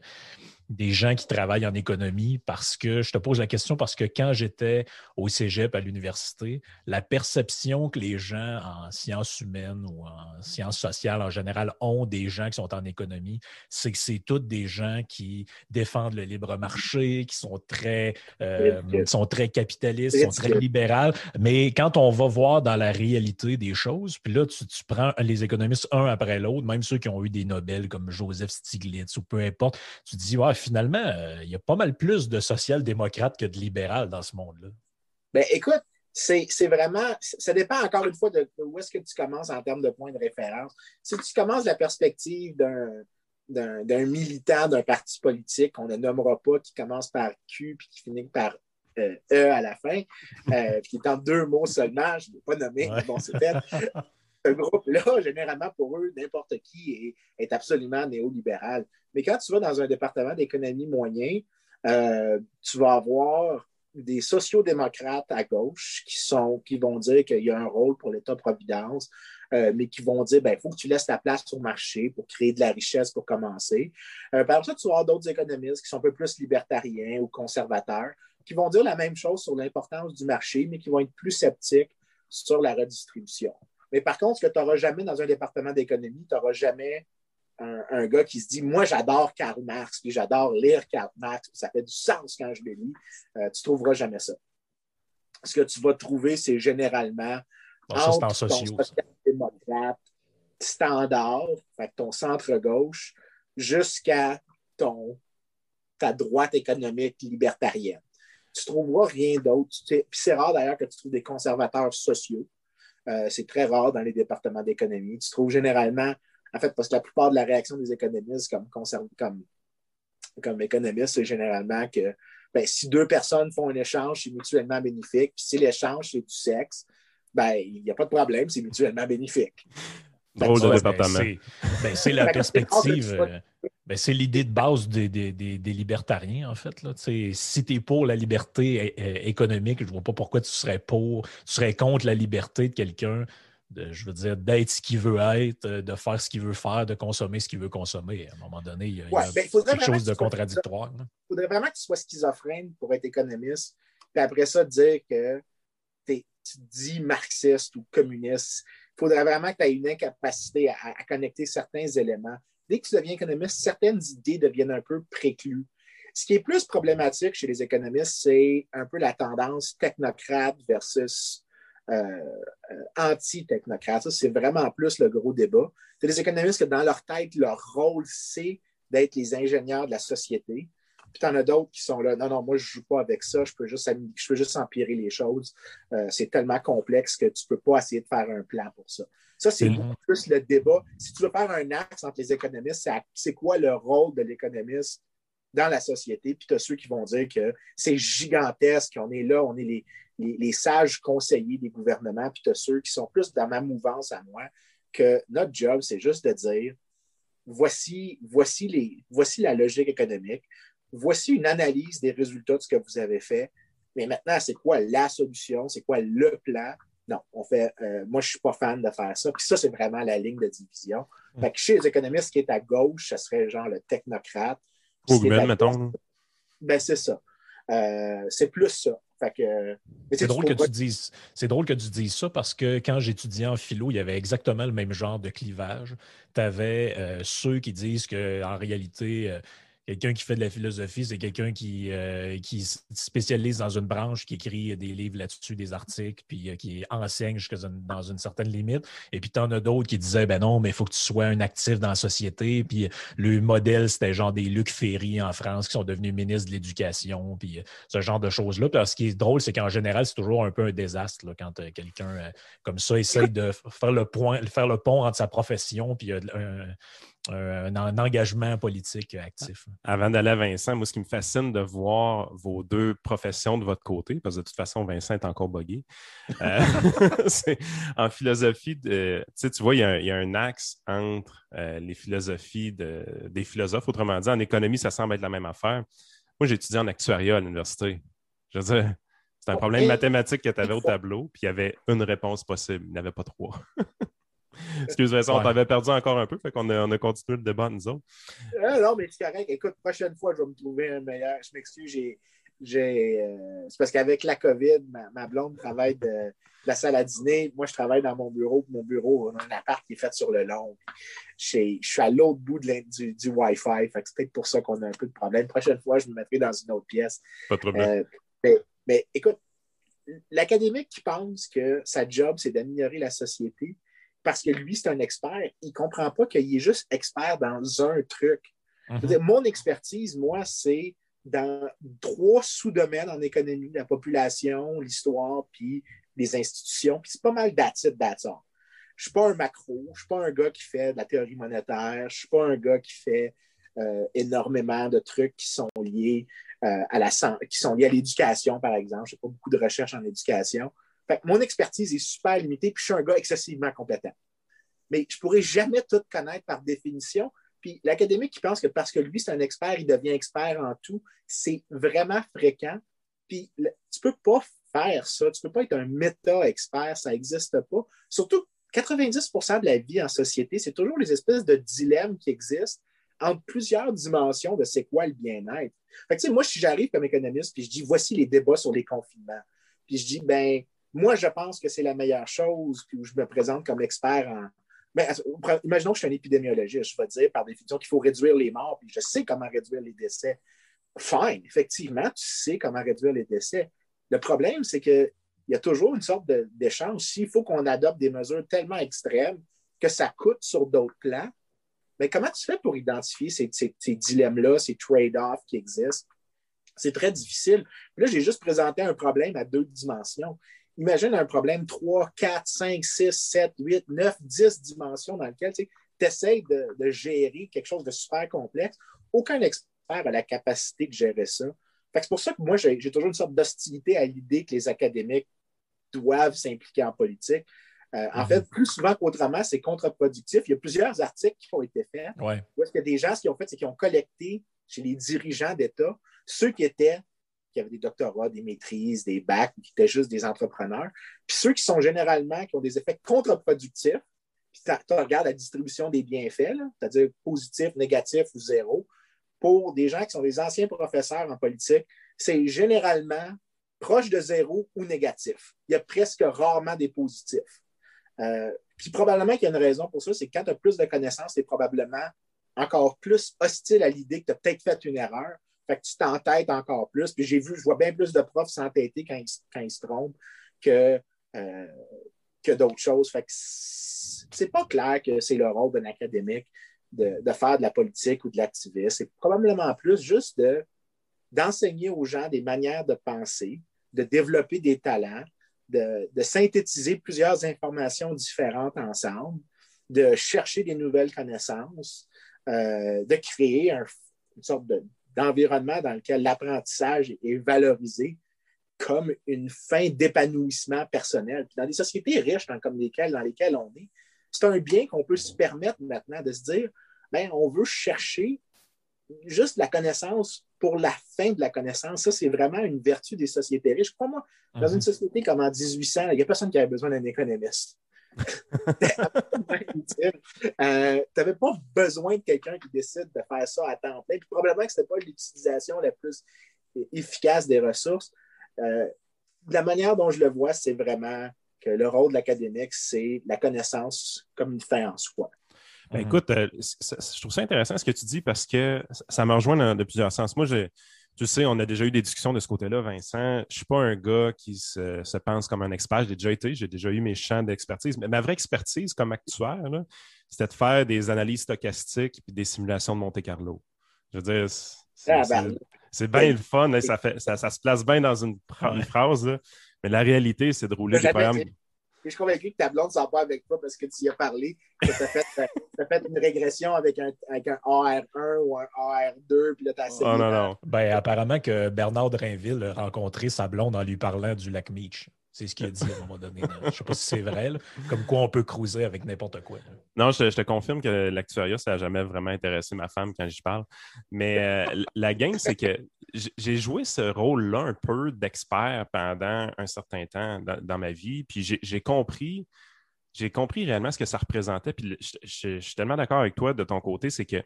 des gens qui travaillent en économie parce que je te pose la question parce que quand j'étais au cégep à l'université, la perception que les gens en sciences humaines ou en sciences sociales en général ont des gens qui sont en économie, c'est que c'est tous des gens qui défendent le libre marché, qui sont très, euh, sont très capitalistes, sont très libérales. Mais quand on va voir dans la réalité des choses, puis là, tu, tu prends les économistes un après l'autre, même ceux qui ont eu des Nobel comme Joseph Stiglitz ou peu importe, tu te dis, ouais, finalement, euh, il y a pas mal plus de social-démocrates que de libéral dans ce monde-là. Ben, écoute, c'est vraiment, ça dépend encore une fois de, où est-ce que tu commences en termes de points de référence. Si tu commences la perspective d'un militant d'un parti politique qu'on ne nommera pas, qui commence par Q puis qui finit par euh, E à la fin, euh, qui est en deux mots seulement, je ne l'ai pas nommé, mais bon, c'est fait. Ce groupe-là, généralement, pour eux, n'importe qui est, absolument néolibéral. Mais quand tu vas dans un département d'économie moyen, euh, tu vas avoir des sociodémocrates à gauche qui, sont, qui vont dire qu'il y a un rôle pour l'État-providence, euh, mais qui vont dire il ben, faut que tu laisses ta place au marché pour créer de la richesse pour commencer. Euh, par exemple, tu vas avoir d'autres économistes qui sont un peu plus libertariens ou conservateurs, qui vont dire la même chose sur l'importance du marché, mais qui vont être plus sceptiques sur la redistribution. Mais par contre, ce que tu n'auras jamais dans un département d'économie, tu n'auras jamais un, gars qui se dit Moi, j'adore Karl Marx, puis j'adore lire Karl Marx, puis ça fait du sens quand je le lis. Euh, tu ne trouveras jamais ça. Ce que tu vas trouver, c'est généralement bon, ton social-démocrate standard, fait ton centre-gauche, jusqu'à ton ta droite économique libertarienne. Tu ne trouveras rien d'autre. Puis c'est rare d'ailleurs que tu trouves des conservateurs sociaux. Euh, c'est très rare dans les départements d'économie. Tu trouves généralement en fait, parce que la plupart de la réaction des économistes comme, comme, comme économistes, c'est généralement que ben, si deux personnes font un échange, c'est mutuellement bénéfique. Puis si l'échange, c'est du sexe, ben, il n'y a pas de problème, c'est mutuellement bénéfique. Drôle de département. Ben, c'est la perspective. Ben, c'est l'idée de base des, des, des, libertariens, en fait. Là. Si tu es pour la liberté économique, je ne vois pas pourquoi tu serais pour, tu serais contre la liberté de quelqu'un je veux dire, d'être ce qu'il veut être, euh, de faire ce qu'il veut faire, de consommer ce qu'il veut consommer. À un moment donné, il y a, ben, quelque chose de contradictoire. Il faudrait vraiment que tu sois schizophrène pour être économiste, puis après ça, dire que tu dis marxiste ou communiste. Il faudrait vraiment que tu aies une incapacité à, à, connecter certains éléments. Dès que tu deviens économiste, certaines idées deviennent un peu préclues. Ce qui est plus problématique chez les économistes, c'est un peu la tendance technocrate versus euh, euh, anti-technocrates. Ça, c'est vraiment plus le gros débat. C'est des économistes que dans leur tête, leur rôle, c'est d'être les ingénieurs de la société. Puis tu en as d'autres qui sont là, non, non, moi, je ne joue pas avec ça, je peux juste, je peux juste empirer les choses. Euh, c'est tellement complexe que tu ne peux pas essayer de faire un plan pour ça. Ça, c'est beaucoup plus le débat. Si tu veux faire un axe entre les économistes, c'est quoi le rôle de l'économiste dans la société? Puis tu as ceux qui vont dire que c'est gigantesque, on est là, on est les, les, sages conseillers des gouvernements, puis tu ceux qui sont plus dans ma mouvance à moi, que notre job, c'est juste de dire voici, voici, les, voici la logique économique, voici une analyse des résultats de ce que vous avez fait, mais maintenant, c'est quoi la solution, c'est quoi le plan? Non, on fait, euh, moi, je ne suis pas fan de faire ça. Puis ça, c'est vraiment la ligne de division. Mm. Fait que chez les économistes qui est à gauche, ce serait genre le technocrate. mettons. Ben, c'est ça. Euh, c'est plus ça. C'est drôle, que tu dises, drôle que tu dises ça parce que quand j'étudiais en philo, il y avait exactement le même genre de clivage. Tu avais euh, ceux qui disent qu'en réalité, Quelqu'un qui fait de la philosophie, c'est quelqu'un qui, euh, qui spécialise dans une branche, qui écrit des livres là-dessus, des articles, puis euh, qui enseigne jusqu'à dans une certaine limite. Et puis, tu en as d'autres qui disaient, ben non, mais il faut que tu sois un actif dans la société. Puis, le modèle, c'était genre des Luc Ferry en France qui sont devenus ministres de l'Éducation, puis euh, ce genre de choses-là. Puis, ce qui est drôle, c'est qu'en général, c'est toujours un peu un désastre là, quand quelqu'un comme ça essaye de faire le, point, faire le pont entre sa profession puis un, un, engagement politique actif. Avant d'aller à Vincent, moi, ce qui me fascine de voir vos deux professions de votre côté, parce que de toute façon, Vincent est encore buggé, euh, c'est en philosophie, de, tu vois, il y, a un, axe entre euh, les philosophies des philosophes. Autrement dit, en économie, ça semble être la même affaire. Moi, j'ai étudié en actuariat à l'université. Je veux dire, c'est un problème mathématique que tu avais au tableau, puis il y avait une réponse possible. Il n'y avait pas trois. Excuse-moi, on t'avait perdu encore un peu, fait qu'on a, on a continué le débat, nous autres. Euh, non, mais c'est correct. Écoute, prochaine fois, je vais me trouver un meilleur. Je m'excuse, j'ai. Euh, c'est parce qu'avec la COVID, ma, blonde travaille de, la salle à dîner. Moi, je travaille dans mon bureau. Mon bureau, on a un appart qui est fait sur le long. Je suis à l'autre bout de du, du Wi-Fi. C'est peut-être pour ça qu'on a un peu de problème. Prochaine fois, je me mettrai dans une autre pièce. Pas de problème. Euh, mais écoute, l'académique qui pense que sa job, c'est d'améliorer la société, parce que lui, c'est un expert. Il ne comprend pas qu'il est juste expert dans un truc. Mhm. mon expertise, moi, c'est dans trois sous-domaines en économie, la population, l'histoire, puis des institutions, puis c'est pas mal that's it, that's all. Je suis pas un macro, je suis pas un gars qui fait de la théorie monétaire, je suis pas un gars qui fait euh, énormément de trucs qui sont liés euh, à la qui sont liés à l'éducation, par exemple. Je n'ai pas beaucoup de recherche en éducation. Fait mon expertise est super limitée, puis je suis un gars excessivement compétent. Mais je ne pourrais jamais tout connaître par définition. Puis l'académique qui pense que parce que lui, c'est un expert, il devient expert en tout, c'est vraiment fréquent. Puis tu ne peux pas faire ça. Tu ne peux pas être un méta-expert, ça n'existe pas. Surtout, 90% de la vie en société, c'est toujours les espèces de dilemmes qui existent entre plusieurs dimensions de c'est quoi le bien-être. Fait moi, si j'arrive comme économiste, puis je dis voici les débats sur les confinements, puis je dis, ben, moi, je pense que c'est la meilleure chose, puis je me présente comme expert en. Ben, imaginons que je suis un épidémiologiste, je vais dire par définition qu'il faut réduire les morts, puis je sais comment réduire les décès. Fine, effectivement, tu sais comment réduire les décès. Le problème, c'est qu'il y a toujours une sorte d'échange. S'il faut qu'on adopte des mesures tellement extrêmes que ça coûte sur d'autres plans, mais comment tu fais pour identifier ces, dilemmes-là, ces trade-offs qui existent? C'est très difficile. Là, j'ai juste présenté un problème à deux dimensions. Imagine un problème 3, 4, 5, 6, 7, 8, 9, 10 dimensions dans lequel tu essaies de, gérer quelque chose de super complexe. Aucun expert a la capacité de gérer ça. C'est pour ça que moi, j'ai toujours une sorte d'hostilité à l'idée que les académiques doivent s'impliquer en politique. Euh, en mhm. fait, plus souvent qu'autrement, c'est contre-productif. Il y a plusieurs articles qui ont été faits. Ouais. Où est-ce que des gens, ce qu'ils ont fait, c'est qu'ils ont collecté chez les dirigeants d'État ceux qui étaient, qui avaient des doctorats, des maîtrises, des bacs, qui étaient juste des entrepreneurs, puis ceux qui sont généralement, qui ont des effets contre-productifs. Puis tu regardes la distribution des bienfaits, c'est-à-dire positif, négatif ou zéro. Pour des gens qui sont des anciens professeurs en politique, c'est généralement proche de zéro ou négatif. Il y a presque rarement des positifs. Euh, puis probablement qu'il y a une raison pour ça, c'est que quand tu as plus de connaissances, tu es probablement encore plus hostile à l'idée que tu as peut-être fait une erreur. Fait que tu t'entêtes encore plus. Puis j'ai vu, je vois bien plus de profs s'entêter quand, quand, ils se trompent que, euh, que d'autres choses. Fait que c'est pas clair que c'est le rôle d'un académique de, de, faire de la politique ou de l'activisme. C'est probablement plus juste de, d'enseigner aux gens des manières de penser, de développer des talents, de, synthétiser plusieurs informations différentes ensemble, de chercher des nouvelles connaissances, euh, de créer une sorte d'environnement dans lequel l'apprentissage est valorisé comme une fin d'épanouissement personnel. dans des sociétés riches comme lesquelles, dans lesquelles on est, c'est un bien qu'on peut se permettre maintenant de se dire, ben, on veut chercher juste la connaissance pour la fin de la connaissance. Ça, c'est vraiment une vertu des sociétés riches. Crois-moi, dans une mhm. société comme en 1800, il n'y a personne qui avait besoin d'un économiste. Euh, tu n'avais pas besoin de quelqu'un qui décide de faire ça à temps plein. probablement que ce n'était pas l'utilisation la plus efficace des ressources. Euh, la manière dont je le vois, c'est vraiment que le rôle de l'académique, c'est la connaissance comme une fin en soi. Ben, écoute, euh, je trouve ça intéressant ce que tu dis parce que ça me rejoint de plusieurs sens. Moi, tu sais, on a déjà eu des discussions de ce côté-là, Vincent. Je ne suis pas un gars qui se, pense comme un expert. J'ai déjà été, j'ai déjà eu mes champs d'expertise. Mais ma vraie expertise comme actuaire, c'était de faire des analyses stochastiques et des simulations de Monte-Carlo. Je veux dire, c'est ah, ben, bien le fun. ça, fait, ça, se place bien dans une, phrase. Mais la réalité, c'est de rouler des programmes je suis convaincu que ta blonde ne sort pas avec toi parce que tu y as parlé, que tu as, fait une régression avec un, avec un AR1 ou un AR2, puis là, tu as. Oh, non, non. Ben, apparemment que Bernard Drainville a rencontré sa blonde en lui parlant du lac Meach. C'est ce qu'il a dit à un moment donné. Je ne sais pas si c'est vrai, comme quoi on peut cruiser avec n'importe quoi. Non, je, te confirme que l'actuariat, ça n'a jamais vraiment intéressé ma femme quand j'y parle. Mais euh, la game, c'est que j'ai joué ce rôle-là un peu d'expert pendant un certain temps dans, ma vie. Puis j'ai compris, j'ai compris réellement ce que ça représentait. Puis je, suis tellement d'accord avec toi de ton côté, c'est que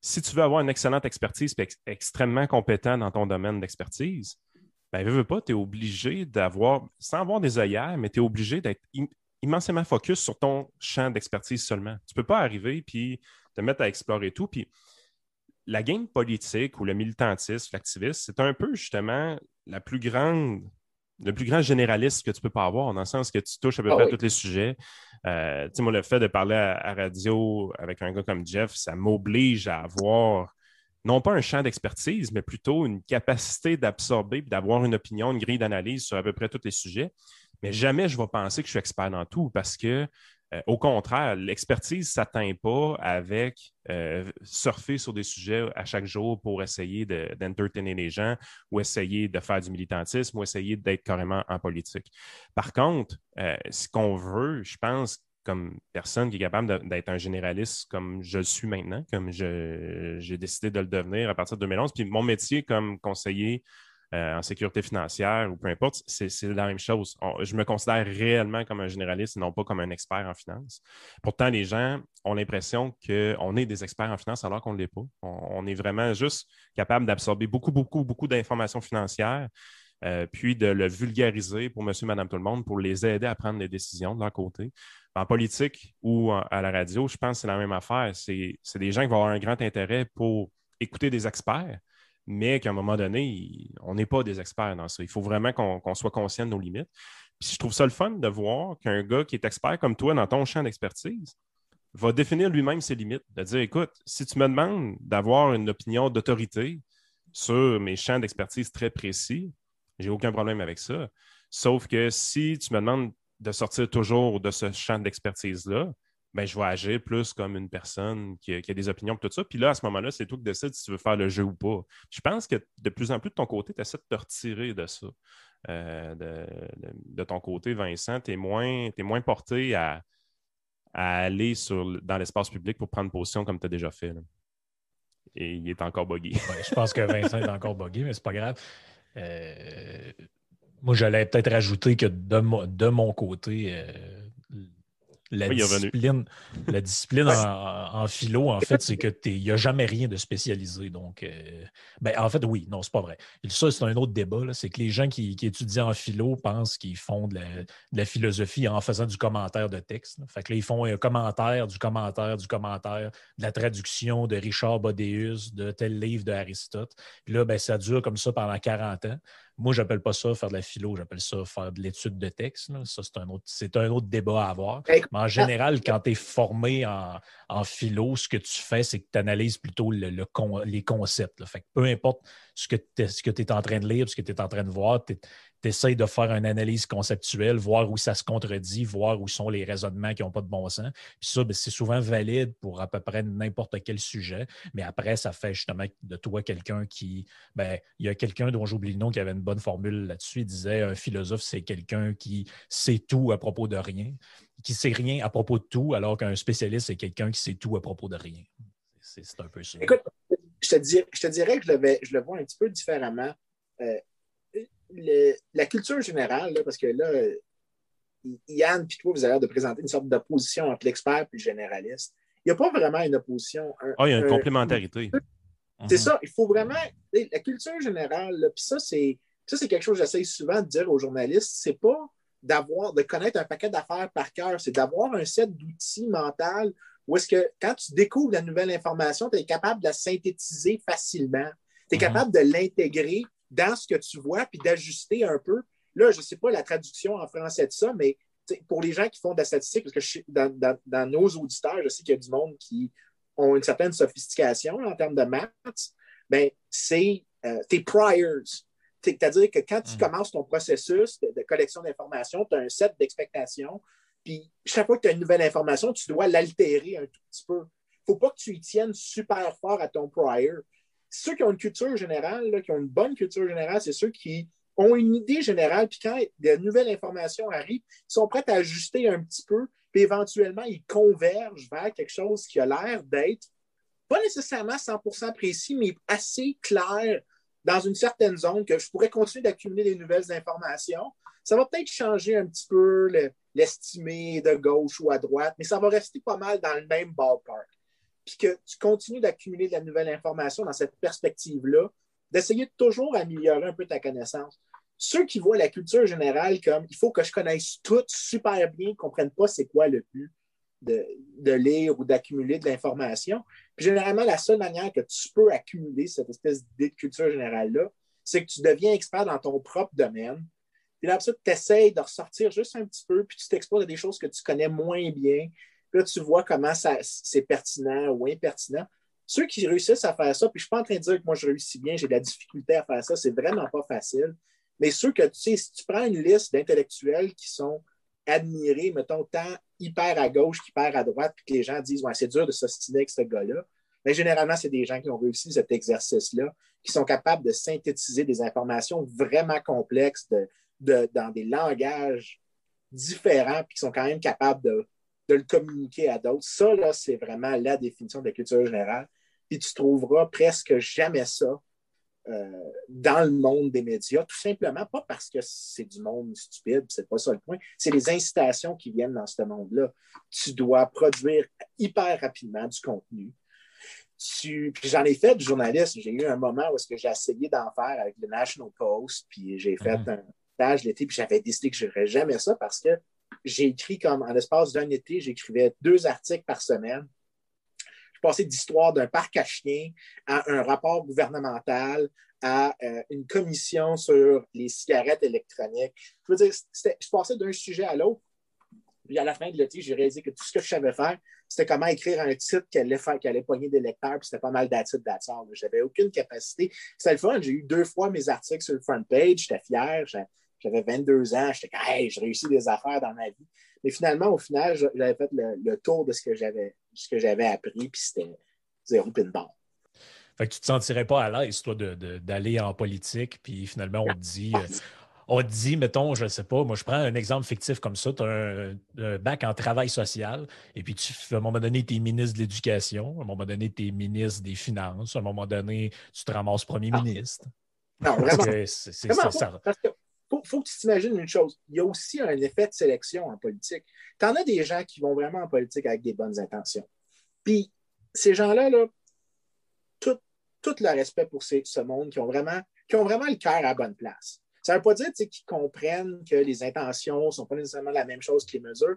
si tu veux avoir une excellente expertise et extrêmement compétent dans ton domaine d'expertise, ben, veux, veux pas, tu es obligé d'avoir, sans avoir des œillères, mais tu es obligé d'être immensément focus sur ton champ d'expertise seulement. Tu ne peux pas arriver puis te mettre à explorer tout. Puis la game politique ou le militantisme, l'activisme, c'est un peu justement la plus grande, le plus grand généraliste que tu peux pas avoir, dans le sens que tu touches à peu ah près à tous les sujets. Euh, moi, le fait de parler à, radio avec un gars comme Jeff, ça m'oblige à avoir non pas un champ d'expertise, mais plutôt une capacité d'absorber et d'avoir une opinion, une grille d'analyse sur à peu près tous les sujets. Mais jamais je vais penser que je suis expert dans tout parce que euh, au contraire, l'expertise ne s'atteint pas avec euh, surfer sur des sujets à chaque jour pour essayer d'entertainer les gens ou essayer de faire du militantisme ou essayer d'être carrément en politique. Par contre, euh, ce qu'on veut, je pense, comme personne qui est capable d'être un généraliste comme je le suis maintenant, comme j'ai décidé de le devenir à partir de 2011. Puis mon métier comme conseiller euh, en sécurité financière ou peu importe, c'est la même chose. je me considère réellement comme un généraliste et non pas comme un expert en finance. Pourtant, les gens ont l'impression qu'on est des experts en finance alors qu'on ne l'est pas. On, est vraiment juste capable d'absorber beaucoup, beaucoup, beaucoup d'informations financières. Euh, puis de le vulgariser pour monsieur, madame, tout le monde, pour les aider à prendre des décisions de leur côté. En politique ou à la radio, je pense que c'est la même affaire. C'est des gens qui vont avoir un grand intérêt pour écouter des experts, mais qu'à un moment donné, on n'est pas des experts dans ça. Il faut vraiment qu'on soit conscient de nos limites. Puis je trouve ça le fun de voir qu'un gars qui est expert comme toi dans ton champ d'expertise va définir lui-même ses limites, de dire écoute, si tu me demandes d'avoir une opinion d'autorité sur mes champs d'expertise très précis, j'ai aucun problème avec ça. Sauf que si tu me demandes de sortir toujours de ce champ d'expertise-là, ben, je vais agir plus comme une personne qui a, des opinions et tout ça. Puis là, à ce moment-là, c'est toi qui décides si tu veux faire le jeu ou pas. Je pense que de plus en plus de ton côté, tu essaies de te retirer de ça. Euh, de, ton côté, Vincent, tu es, moins porté à, aller sur, dans l'espace public pour prendre position comme tu as déjà fait. Et il est encore buggy. je pense que Vincent est encore buggy, mais c'est pas grave. Euh, moi, j'allais peut-être rajouter que de, de mon côté, euh, la discipline, la discipline en, philo, en fait, c'est qu'il n'y a jamais rien de spécialisé. Donc, euh, ben, en fait, oui, non, c'est pas vrai. ça, c'est un autre débat. C'est que les gens qui, étudient en philo pensent qu'ils font de la, philosophie en faisant du commentaire de texte. Fait que là, ils font un commentaire, du commentaire, du commentaire, de la traduction de Richard Bodéus, de tel livre d'Aristote. Puis là, ben, ça dure comme ça pendant 40 ans. Moi, je n'appelle pas ça faire de la philo, j'appelle ça faire de l'étude de texte. Ça, c'est un, autre, un autre débat à avoir. Mais en général, quand tu es formé en, philo, ce que tu fais, c'est que tu analyses plutôt le, les concepts. Fait peu importe ce que tu es en train de lire, ce que tu es en train de voir, tu tu essaies de faire une analyse conceptuelle, voir où ça se contredit, voir où sont les raisonnements qui n'ont pas de bon sens. Puis ça, ben, c'est souvent valide pour à peu près n'importe quel sujet. Mais après, ça fait justement de toi quelqu'un qui. Ben, il y a quelqu'un dont j'oublie le nom qui avait une bonne formule là-dessus. Il disait un philosophe, c'est quelqu'un qui sait tout à propos de rien, qui sait rien à propos de tout, alors qu'un spécialiste, c'est quelqu'un qui sait tout à propos de rien. C'est un peu ça. Écoute, je te, dirais, que je le, je le vois un petit peu différemment. Euh, la culture générale, parce que là, Yann et toi, vous avez l'air de présenter une sorte d'opposition entre l'expert et le généraliste. Il n'y a pas vraiment une opposition. ah, il y a une complémentarité. C'est mhm. ça. Il faut vraiment. La culture générale, puis ça, c'est. Ça, c'est quelque chose que j'essaie souvent de dire aux journalistes. C'est pas d'avoir, de connaître un paquet d'affaires par cœur, c'est d'avoir un set d'outils mentaux où est-ce que quand tu découvres la nouvelle information, tu es capable de la synthétiser facilement. Tu es mhm. capable de l'intégrer dans ce que tu vois, puis d'ajuster un peu. Là, je ne sais pas la traduction en français de ça, mais pour les gens qui font de la statistique, parce que dans, nos auditeurs, je sais qu'il y a du monde qui ont une certaine sophistication en termes de maths, ben, c'est euh, tes priors. C'est-à-dire que quand tu mm. commences ton processus de, collection d'informations, tu as un set d'expectations, puis chaque fois que tu as une nouvelle information, tu dois l'altérer un tout petit peu. Il ne faut pas que tu y tiennes super fort à ton prior ceux qui ont une culture générale, qui ont une bonne culture générale, c'est ceux qui ont une idée générale, puis quand de nouvelles informations arrivent, ils sont prêts à ajuster un petit peu, puis éventuellement, ils convergent vers quelque chose qui a l'air d'être pas nécessairement 100% précis, mais assez clair dans une certaine zone que je pourrais continuer d'accumuler des nouvelles informations. Ça va peut-être changer un petit peu l'estimé de gauche ou à droite, mais ça va rester pas mal dans le même ballpark puis que tu continues d'accumuler de la nouvelle information dans cette perspective-là, d'essayer de toujours améliorer un peu ta connaissance. Ceux qui voient la culture générale comme il faut que je connaisse tout super bien, ne comprennent pas c'est quoi le but de, lire ou d'accumuler de l'information. généralement, la seule manière que tu peux accumuler cette espèce d'idée de culture générale-là, c'est que tu deviens expert dans ton propre domaine. Puis là, tu essaies de ressortir juste un petit peu, puis tu t'exposes à des choses que tu connais moins bien, là, tu vois comment c'est pertinent ou impertinent. Ceux qui réussissent à faire ça, puis je ne suis pas en train de dire que moi je réussis bien, j'ai de la difficulté à faire ça, c'est vraiment pas facile. Mais ceux que, tu sais, si tu prends une liste d'intellectuels qui sont admirés, mettons, tant hyper à gauche qu'hyper à droite, puis que les gens disent, ouais, c'est dur de s'ostiner avec ce gars-là, mais généralement, c'est des gens qui ont réussi cet exercice-là, qui sont capables de synthétiser des informations vraiment complexes de, dans des langages différents, puis qui sont quand même capables de, le communiquer à d'autres. Ça, là, c'est vraiment la définition de la culture générale. Puis tu trouveras presque jamais ça euh, dans le monde des médias, tout simplement pas parce que c'est du monde stupide, c'est pas ça le point, c'est les incitations qui viennent dans ce monde-là. Tu dois produire hyper rapidement du contenu. Tu... Puis j'en ai fait du journaliste. J'ai eu un moment où j'ai essayé d'en faire avec le National Post, puis j'ai fait mhm. un stage l'été, puis j'avais décidé que je n'aurais jamais ça parce que j'ai écrit comme en l'espace d'un été, j'écrivais deux articles par semaine je passais d'histoire d'un parc à à un rapport gouvernemental, à euh, une commission sur les cigarettes électroniques. Je veux dire, je passais d'un sujet à l'autre. Puis à la fin de l'été, j'ai réalisé que tout ce que je savais faire, c'était comment écrire un titre qui allait, faire, qui allait pogner des lecteurs, puis c'était pas mal d'attitude. Je n'avais aucune capacité. C'était le fun. J'ai eu deux fois mes articles sur le front page. J'étais fier. J'avais 22 ans. J'étais hey, j'ai réussi des affaires dans ma vie. Mais finalement, au final, j'avais fait le, tour de ce que j'avais ce que j'avais appris, puis c'était zéro pin barre. Fait que tu te sentirais pas à l'aise, toi, d'aller en politique, puis finalement, on te dit. Euh, on te dit, mettons, je ne sais pas, moi je prends un exemple fictif comme ça, tu as un, bac en travail social, et puis tu, à un moment donné, tu es ministre de l'Éducation, à un moment donné, tu es ministre des Finances, à un moment donné, tu te ramasses premier ah. ministre. Non, vraiment. Ça. Parce que faut, que tu t'imagines une chose. Il y a aussi un effet de sélection en politique. Tu en as des gens qui vont vraiment en politique avec des bonnes intentions. Puis ces gens-là, là, tout, le respect pour ce monde, qui ont vraiment, qui ont vraiment le cœur à bonne place. Ça ne veut pas dire qu'ils comprennent que les intentions ne sont pas nécessairement la même chose que les mesures,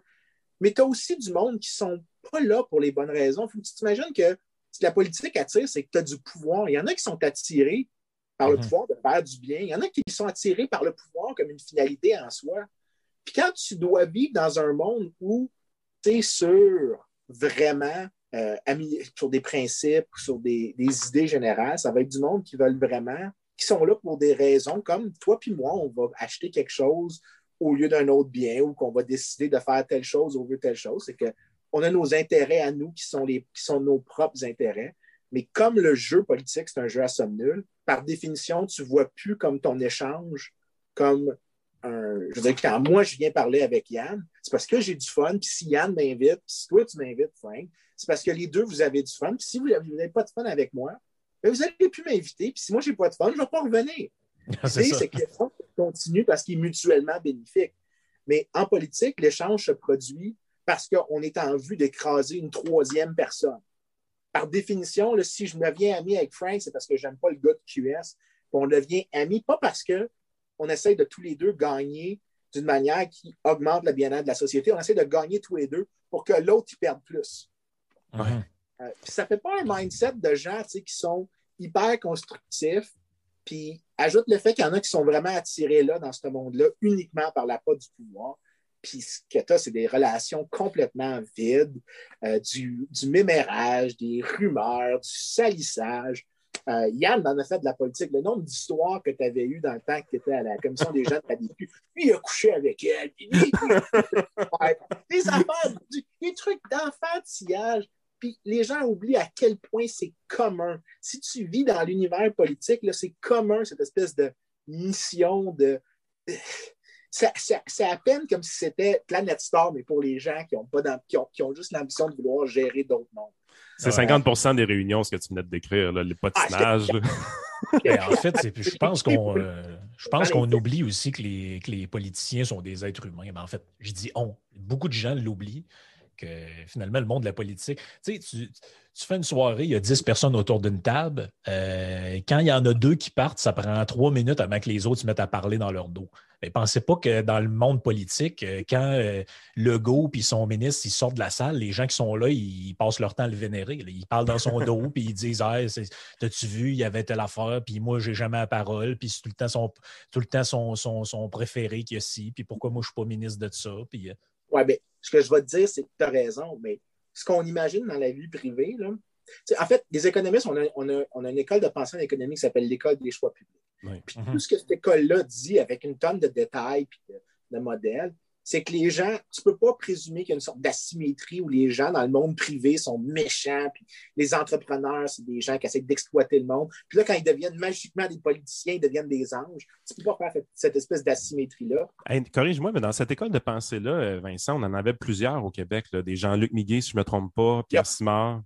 mais tu as aussi du monde qui ne sont pas là pour les bonnes raisons. Il faut que tu t'imagines que si la politique attire, c'est que tu as du pouvoir. Il y en a qui sont attirés par le mhm. pouvoir de faire du bien. Il y en a qui sont attirés par le pouvoir comme une finalité en soi. Puis quand tu dois vivre dans un monde où tu es sur vraiment euh, sur des principes, sur des, idées générales, ça va être du monde qui veulent vraiment, qui sont là pour des raisons comme toi puis moi, on va acheter quelque chose au lieu d'un autre bien ou qu'on va décider de faire telle chose au lieu de telle chose. C'est qu'on a nos intérêts à nous qui sont, les, qui sont nos propres intérêts. Mais comme le jeu politique, c'est un jeu à somme nulle, par définition, tu ne vois plus comme ton échange comme un. Je veux dire, quand moi, je viens parler avec Yann, c'est parce que j'ai du fun, puis si Yann m'invite, puis si toi, tu m'invites, Frank, c'est parce que les deux, vous avez du fun. Puis si vous n'avez pas de fun avec moi, ben, vous n'allez plus m'inviter. Puis si moi, je n'ai pas de fun, je ne vais pas revenir. c'est que l'échange continue parce qu'il est mutuellement bénéfique. Mais en politique, l'échange se produit parce qu'on est en vue d'écraser une troisième personne par définition, si je me deviens ami avec Frank, c'est parce que je n'aime pas le gars de QS. On devient ami, pas parce qu'on essaie de tous les deux gagner d'une manière qui augmente le bien-être de la société. On essaie de gagner tous les deux pour que l'autre y perde plus. Ça euh, ça fait pas un mindset de gens qui sont hyper constructifs, puis ajoute le fait qu'il y en a qui sont vraiment attirés là, dans ce monde-là, uniquement par la pas du pouvoir. Puis ce que tu as, c'est des relations complètement vides, euh, du, mémérage, des rumeurs, du salissage. Euh, Yann en a fait de la politique. Le nombre d'histoires que tu avais eues dans le temps que tu étais à la commission des jeunes vécu. Lui, il a couché avec elle. Puis des affaires, des trucs d'enfantillage. Puis les gens oublient à quel point c'est commun. Si tu vis dans l'univers politique, c'est commun, cette espèce de mission de c'est à peine comme si c'était Planet Star, mais pour les gens qui ont, pas qui ont, qui ont juste l'ambition de vouloir gérer d'autres mondes. C'est 50% des réunions, ce que tu venais de décrire, les potinages. Ah, en fait, je pense qu'on euh, je pense qu'on oublie aussi que les, que les, politiciens sont des êtres humains. Mais en fait, je dis on. Beaucoup de gens l'oublient finalement, le monde de la politique. Tu sais, tu, fais une soirée, il y a 10 personnes autour d'une table. Euh, quand il y en a deux qui partent, ça prend trois minutes avant que les autres se mettent à parler dans leur dos. Mais pensez pas que dans le monde politique, euh, quand euh, Legault et son ministre ils sortent de la salle, les gens qui sont là, ils passent leur temps à le vénérer. Ils parlent dans son dos, puis ils disent hey, T'as-tu vu, il y avait telle affaire, puis moi, j'ai jamais la parole, puis c'est tout le temps son, tout le temps son, son, préféré qui a ci, puis pourquoi moi, je suis pas ministre de ça. Puis, euh. Oui, mais ce que je vais te dire, c'est que tu as raison, mais ce qu'on imagine dans la vie privée, là, en fait, les économistes, on a, on, a, on a, une école de pensée en économie qui s'appelle l'école des choix publics. Puis tout ce que cette école-là dit avec une tonne de détails et de modèles, c'est que les gens, tu ne peux pas présumer qu'il y a une sorte d'asymétrie où les gens dans le monde privé sont méchants, puis les entrepreneurs, c'est des gens qui essaient d'exploiter le monde. Puis là, quand ils deviennent magiquement des politiciens, ils deviennent des anges. Tu ne peux pas faire cette espèce d'asymétrie-là. Corrige-moi, mais dans cette école de pensée-là, euh, Vincent, on en avait plusieur au Québec, des Jean-Luc Miguet, si je ne me trompe pas, Pierre Simard.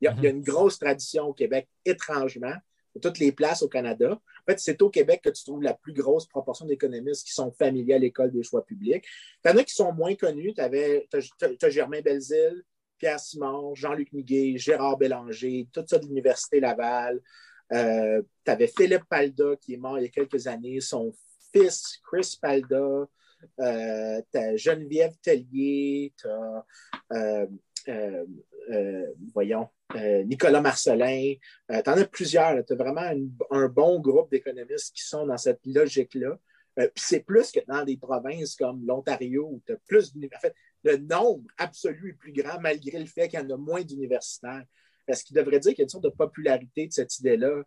Il y, a, il y, a, une grosse tradition au Québec, étrangement toutes les places au Canada. En fait, c'est au Québec que tu trouves la plus grosse proportion d'économistes qui sont familiers à l'école des choix publics. Tu en as qui sont moins connus. Tu as, Germain Belzile, Pierre Simon, Jean-Luc Miguet, Gérard Bélanger, tout ça de l'Université Laval. Euh, tu avais Philippe Palda qui est mort il y a quelques années, son fils Chris Palda, euh, tu as Geneviève Tellier, tu as, euh, voyons, euh, Nicolas Marcelin. Euh, tu en as plusieurs. Tu as vraiment un bon groupe d'économistes qui sont dans cette logique-là. Puis c'est plus que dans des provinces comme l'Ontario où tu as plus En fait, le nombre absolu est plus grand malgré le fait qu'il y en a moins d'universitaires. Ce qui devrait dire qu'il y a une sorte de popularité de cette idée-là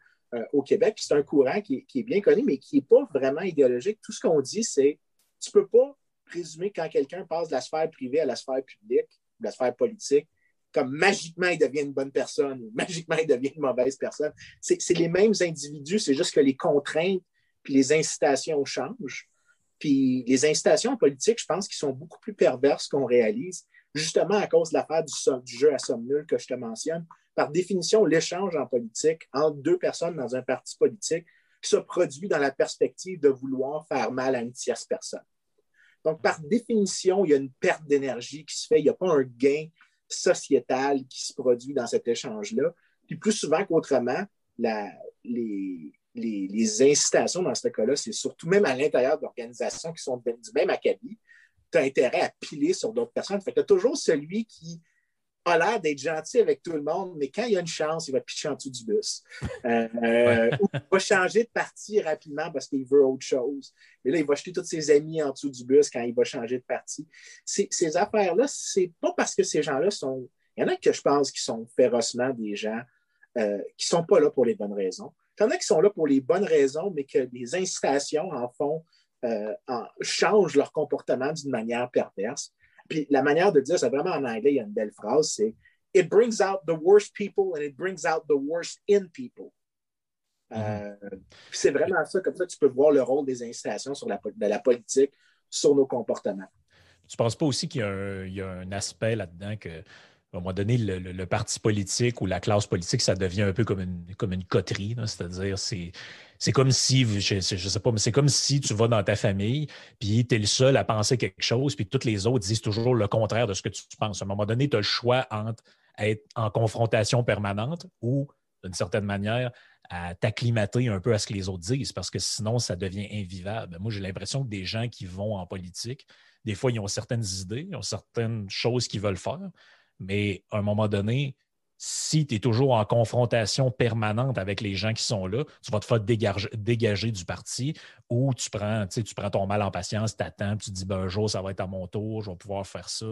au Québec. C'est un courant qui est, bien connu, mais qui n'est pas vraiment idéologique. Tout ce qu'on dit, c'est tu ne peux pas présumer quand quelqu'un passe de la sphère privée à la sphère publique, de la sphère politique, comme magiquement il devient une bonne personne ou magiquement il devient une mauvaise personne. C'est les mêmes individus, c'est juste que les contraintes puis les incitations changent. Puis les incitations politiques, je pense qu'ils sont beaucoup plus perverses qu'on réalise, justement à cause de l'affaire du, du, jeu à somme nulle que je te mentionne. Par définition, l'échange en politique entre deux personnes dans un parti politique se produit dans la perspective de vouloir faire mal à une tierce personne. Donc, par définition, il y a une perte d'énergie qui se fait, il n'y a pas un gain sociétal qui se produit dans cet échange-là. Puis plus souvent qu'autrement, les, les, incitations dans ce cas-là, c'est surtout même à l'intérieur d'organisations qui sont du même acabit, tu as intérêt à piler sur d'autres personnes. Fait que tu as toujours celui qui a l'air d'être gentil avec tout le monde, mais quand il y a une chance, il va pitcher en dessous du bus. Euh, euh, ou il va changer de parti rapidement parce qu'il veut autre chose. Mais là, il va jeter tous ses amis en dessous du bus quand il va changer de parti. Ces, affaires-là, c'est pas parce que ces gens-là sont. Il y en a que je pense qui sont férocement des gens euh, qui ne sont pas là pour les bonnes raisons. Il y en a qui sont là pour les bonnes raisons, mais que des incitations en font, en, changent leur comportement d'une manière perverse. Puis la manière de dire, c'est vraiment en anglais, il y a une belle phrase, c'est It brings out the worst people and it brings out the worst in people. Euh, mm-hmm. c'est vraiment ça, comme ça, tu peux voir le rôle des installations sur la, de la politique sur nos comportements. Tu ne penses pas aussi qu'il y, y, a un aspect là-dedans que à un moment donné, le, parti politique ou la classe politique, ça devient un peu comme une, comme une coterie. C'est-à-dire, c'est, c'est comme si, je, ne sais pas, mais c'est comme si tu vas dans ta famille, puis tu es le seul à penser quelque chose, puis tous les autres disent toujours le contraire de ce que tu penses. À un moment donné, tu as le choix entre être en confrontation permanente ou, d'une certaine manière, à t'acclimater un peu à ce que les autres disent, parce que sinon, ça devient invivable. Moi, j'ai l'impression que des gens qui vont en politique, des fois, ils ont certaines idées, ils ont certaines choses qu'ils veulent faire, mais à un moment donné, si tu es toujours en confrontation permanente avec les gens qui sont là, tu vas te faire dégager, du parti ou tu prends, tu prends ton mal en patience, tu attends, tu dis ben, un jour, ça va être à mon tour, je vais pouvoir faire ça.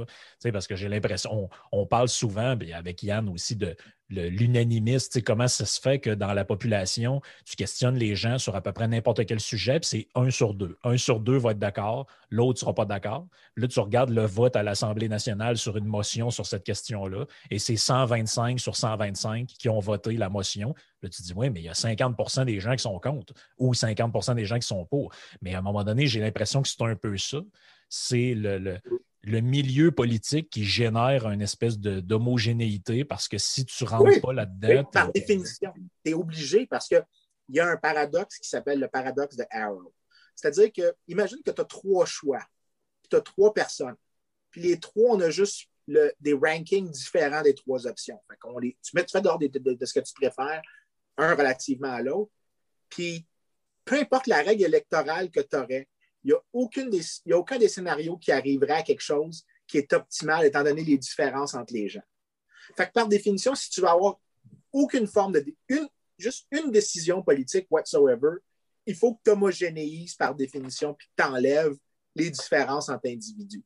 Parce que j'ai l'impression, on, parle souvent, avec Yann aussi, de l'unanimiste, comment ça se fait que dans la population, tu questionnes les gens sur à peu près n'importe quel sujet, puis c'est un sur deux. Un sur deux va être d'accord, l'autre ne sera pas d'accord. Là, tu regardes le vote à l'Assemblée nationale sur une motion sur cette question-là, et c'est 125 sur 125 qui ont voté la motion. Là, tu te dis, oui, mais il y a 50% des gens qui sont contre ou 50% des gens qui sont pour. Mais à un moment donné, j'ai l'impression que c'est un peu ça. C'est le le milieu politique qui génère une espèce d'homogénéité parce que si tu ne rentres pas là-dedans. par définition, tu es obligé parce qu'il y a un paradoxe qui s'appelle le paradoxe de Arrow. C'est-à-dire que, imagine que tu as trois choix, tu as trois personnes, puis les trois, on a juste des rankings différents des trois options. les, tu, mets, tu fais dehors de, de, ce que tu préfères, un relativement à l'autre, puis peu importe la règle électorale que tu aurais, il n'y a, aucun des scénarios qui arriverait à quelque chose qui est optimal étant donné les différences entre les gens. Fait que par définition, si tu veux avoir aucune forme de. juste une décision politique whatsoever, il faut que tu homogénéises par définition puis que tu enlèves les différences entre individus.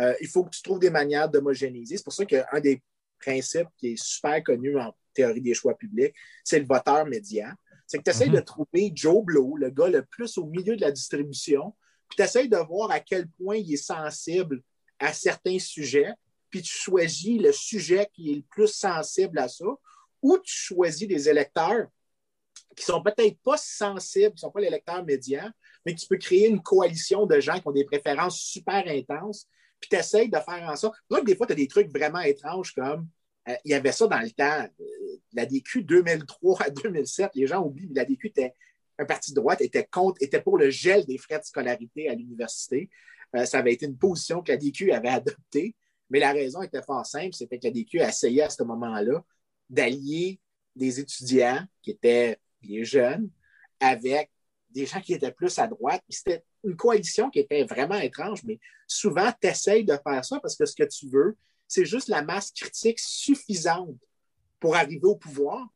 Euh, il faut que tu trouves des manières d'homogénéiser. C'est pour ça qu'un des principes qui est super connu en théorie des choix publics, c'est le voteur médian. C'est que tu essaies Mhm. de trouver Joe Blow, le gars le plus au milieu de la distribution, puis tu essaies de voir à quel point il est sensible à certains sujets, puis tu choisis le sujet qui est le plus sensible à ça, ou tu choisis des électeurs qui sont peut-être pas sensibles, qui ne sont pas les électeurs médians, mais tu peux créer une coalition de gens qui ont des préférences super intenses, puis tu essaies de faire en sorte. Donc, des fois, tu as des trucs vraiment étranges comme euh, il y avait ça dans le temps, euh, la DQ 2003 à 2007, les gens oublient, mais la DQ était un parti de droite, était contre, était pour le gel des frais de scolarité à l'université. Euh, ça avait été une position que la DQ avait adoptée, mais la raison était fort simple, c'était que la DQ essayait à ce moment-là d'allier des étudiants qui étaient bien jeunes avec des gens qui étaient plus à droite. C'était une coalition qui était vraiment étrange, mais souvent, tu essayes de faire ça parce que ce que tu veux, c'est juste la masse critique suffisante pour arriver au pouvoir,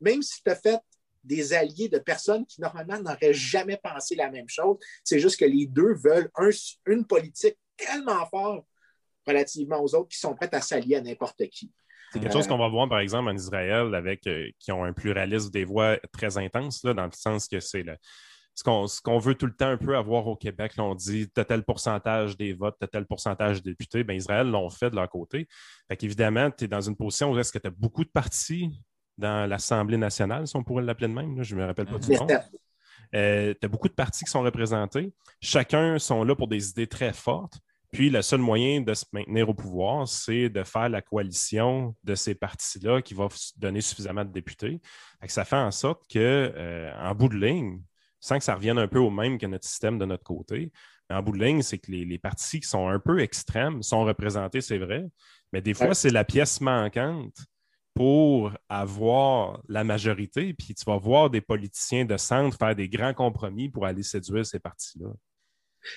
même si tu as fait des alliés de personnes qui normalement n'auraient jamais pensé la même chose. C'est juste que les deux veulent un- une politique tellement forte relativement aux autres qui sont prêtes à s'allier à n'importe qui. C'est quelque Euh, chose qu'on va voir, par exemple, en Israël, avec euh, qui ont un pluralisme des voix très intense, là, dans le sens que c'est le- ce qu'on ce qu'on veut tout le temps un peu avoir au Québec. là, on dit t'as tel pourcentage des votes, t'as tel pourcentage de députés. Ben, Israël l'ont fait de leur côté. Fait qu'évidemment, tu es dans une position où est-ce que tu as beaucoup de partis dans l'Assemblée nationale, si on pourrait l'appeler de même. là, je ne me rappelle pas du nom. Euh, tu as beaucoup de partis qui sont représentés. Chacun sont là pour des idées très fortes. Puis le seul moyen de se maintenir au pouvoir, c'est de faire la coalition de ces partis-là qui va donner suffisamment de députés. Ça fait en sorte que, euh, en bout de ligne, sans que ça revienne un peu au même que notre système de notre côté, mais en bout de ligne, c'est que les, les partis qui sont un peu extrêmes sont représentés, c'est vrai, mais des fois, Ouais. c'est la pièce manquante pour avoir la majorité, puis tu vas voir des politiciens de centre faire des grands compromis pour aller séduire ces partis-là.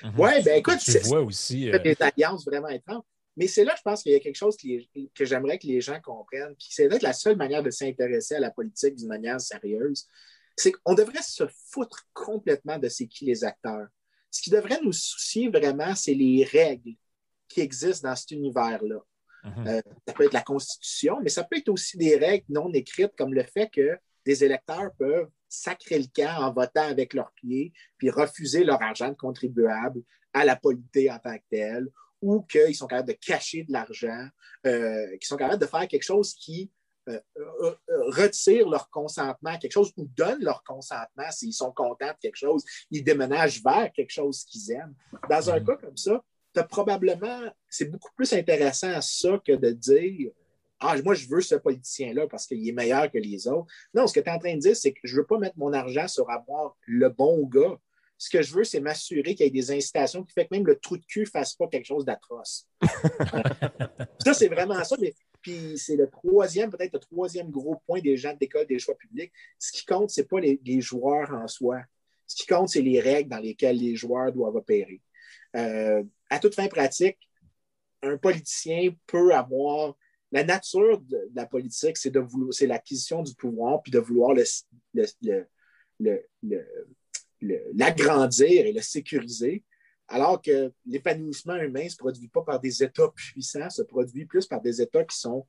Mhm. Ouais, ben écoute, tu c'est- vois aussi. euh, des alliances vraiment étranges. Mais c'est là, je pense qu'il y a quelque chose qui que j'aimerais que les gens comprennent. Puis c'est peut-être la seule manière de s'intéresser à la politique d'une manière sérieuse. C'est qu'on devrait se foutre complètement de c'est qui les acteurs. Ce qui devrait nous soucier vraiment, c'est les règles qui existent dans cet univers-là. Mhm. Euh, ça peut être la Constitution, mais ça peut être aussi des règles non écrites, comme le fait que des électeurs peuvent sacrer le camp en votant avec leurs pieds, puis refuser leur argent de contribuable à la polité en tant que telle, ou qu'ils sont capables de cacher de l'argent, euh, qu'ils sont capables de faire quelque chose qui euh, euh, euh, retire leur consentement à quelque chose ou donne leur consentement s'ils sont contents de quelque chose, ils déménagent vers quelque chose qu'ils aiment. Dans un Mhm. cas comme ça, t'as probablement, c'est beaucoup plus intéressant ça que de dire Ah, moi, je veux ce politicien-là parce qu'il est meilleur que les autres. Non, ce que tu es en train de dire, c'est que je ne veux pas mettre mon argent sur avoir le bon gars. Ce que je veux, c'est m'assurer qu'il y ait des incitations qui fait que même le trou de cul ne fasse pas quelque chose d'atroce. ça, c'est vraiment ça. Mais, puis c'est le troisième, peut-être le troisième gros point des gens de l'école des choix publics. Ce qui compte, ce n'est pas les, les joueurs en soi. Ce qui compte, c'est les règles dans lesquelles les joueurs doivent opérer. Euh, à toute fin pratique, un politicien peut avoir. La nature de, la politique, c'est de vouloir, l'acquisition du pouvoir, puis de vouloir l'agrandir et le sécuriser, alors que l'épanouissement humain ne se produit pas par des États puissants, se produit plus par des États qui sont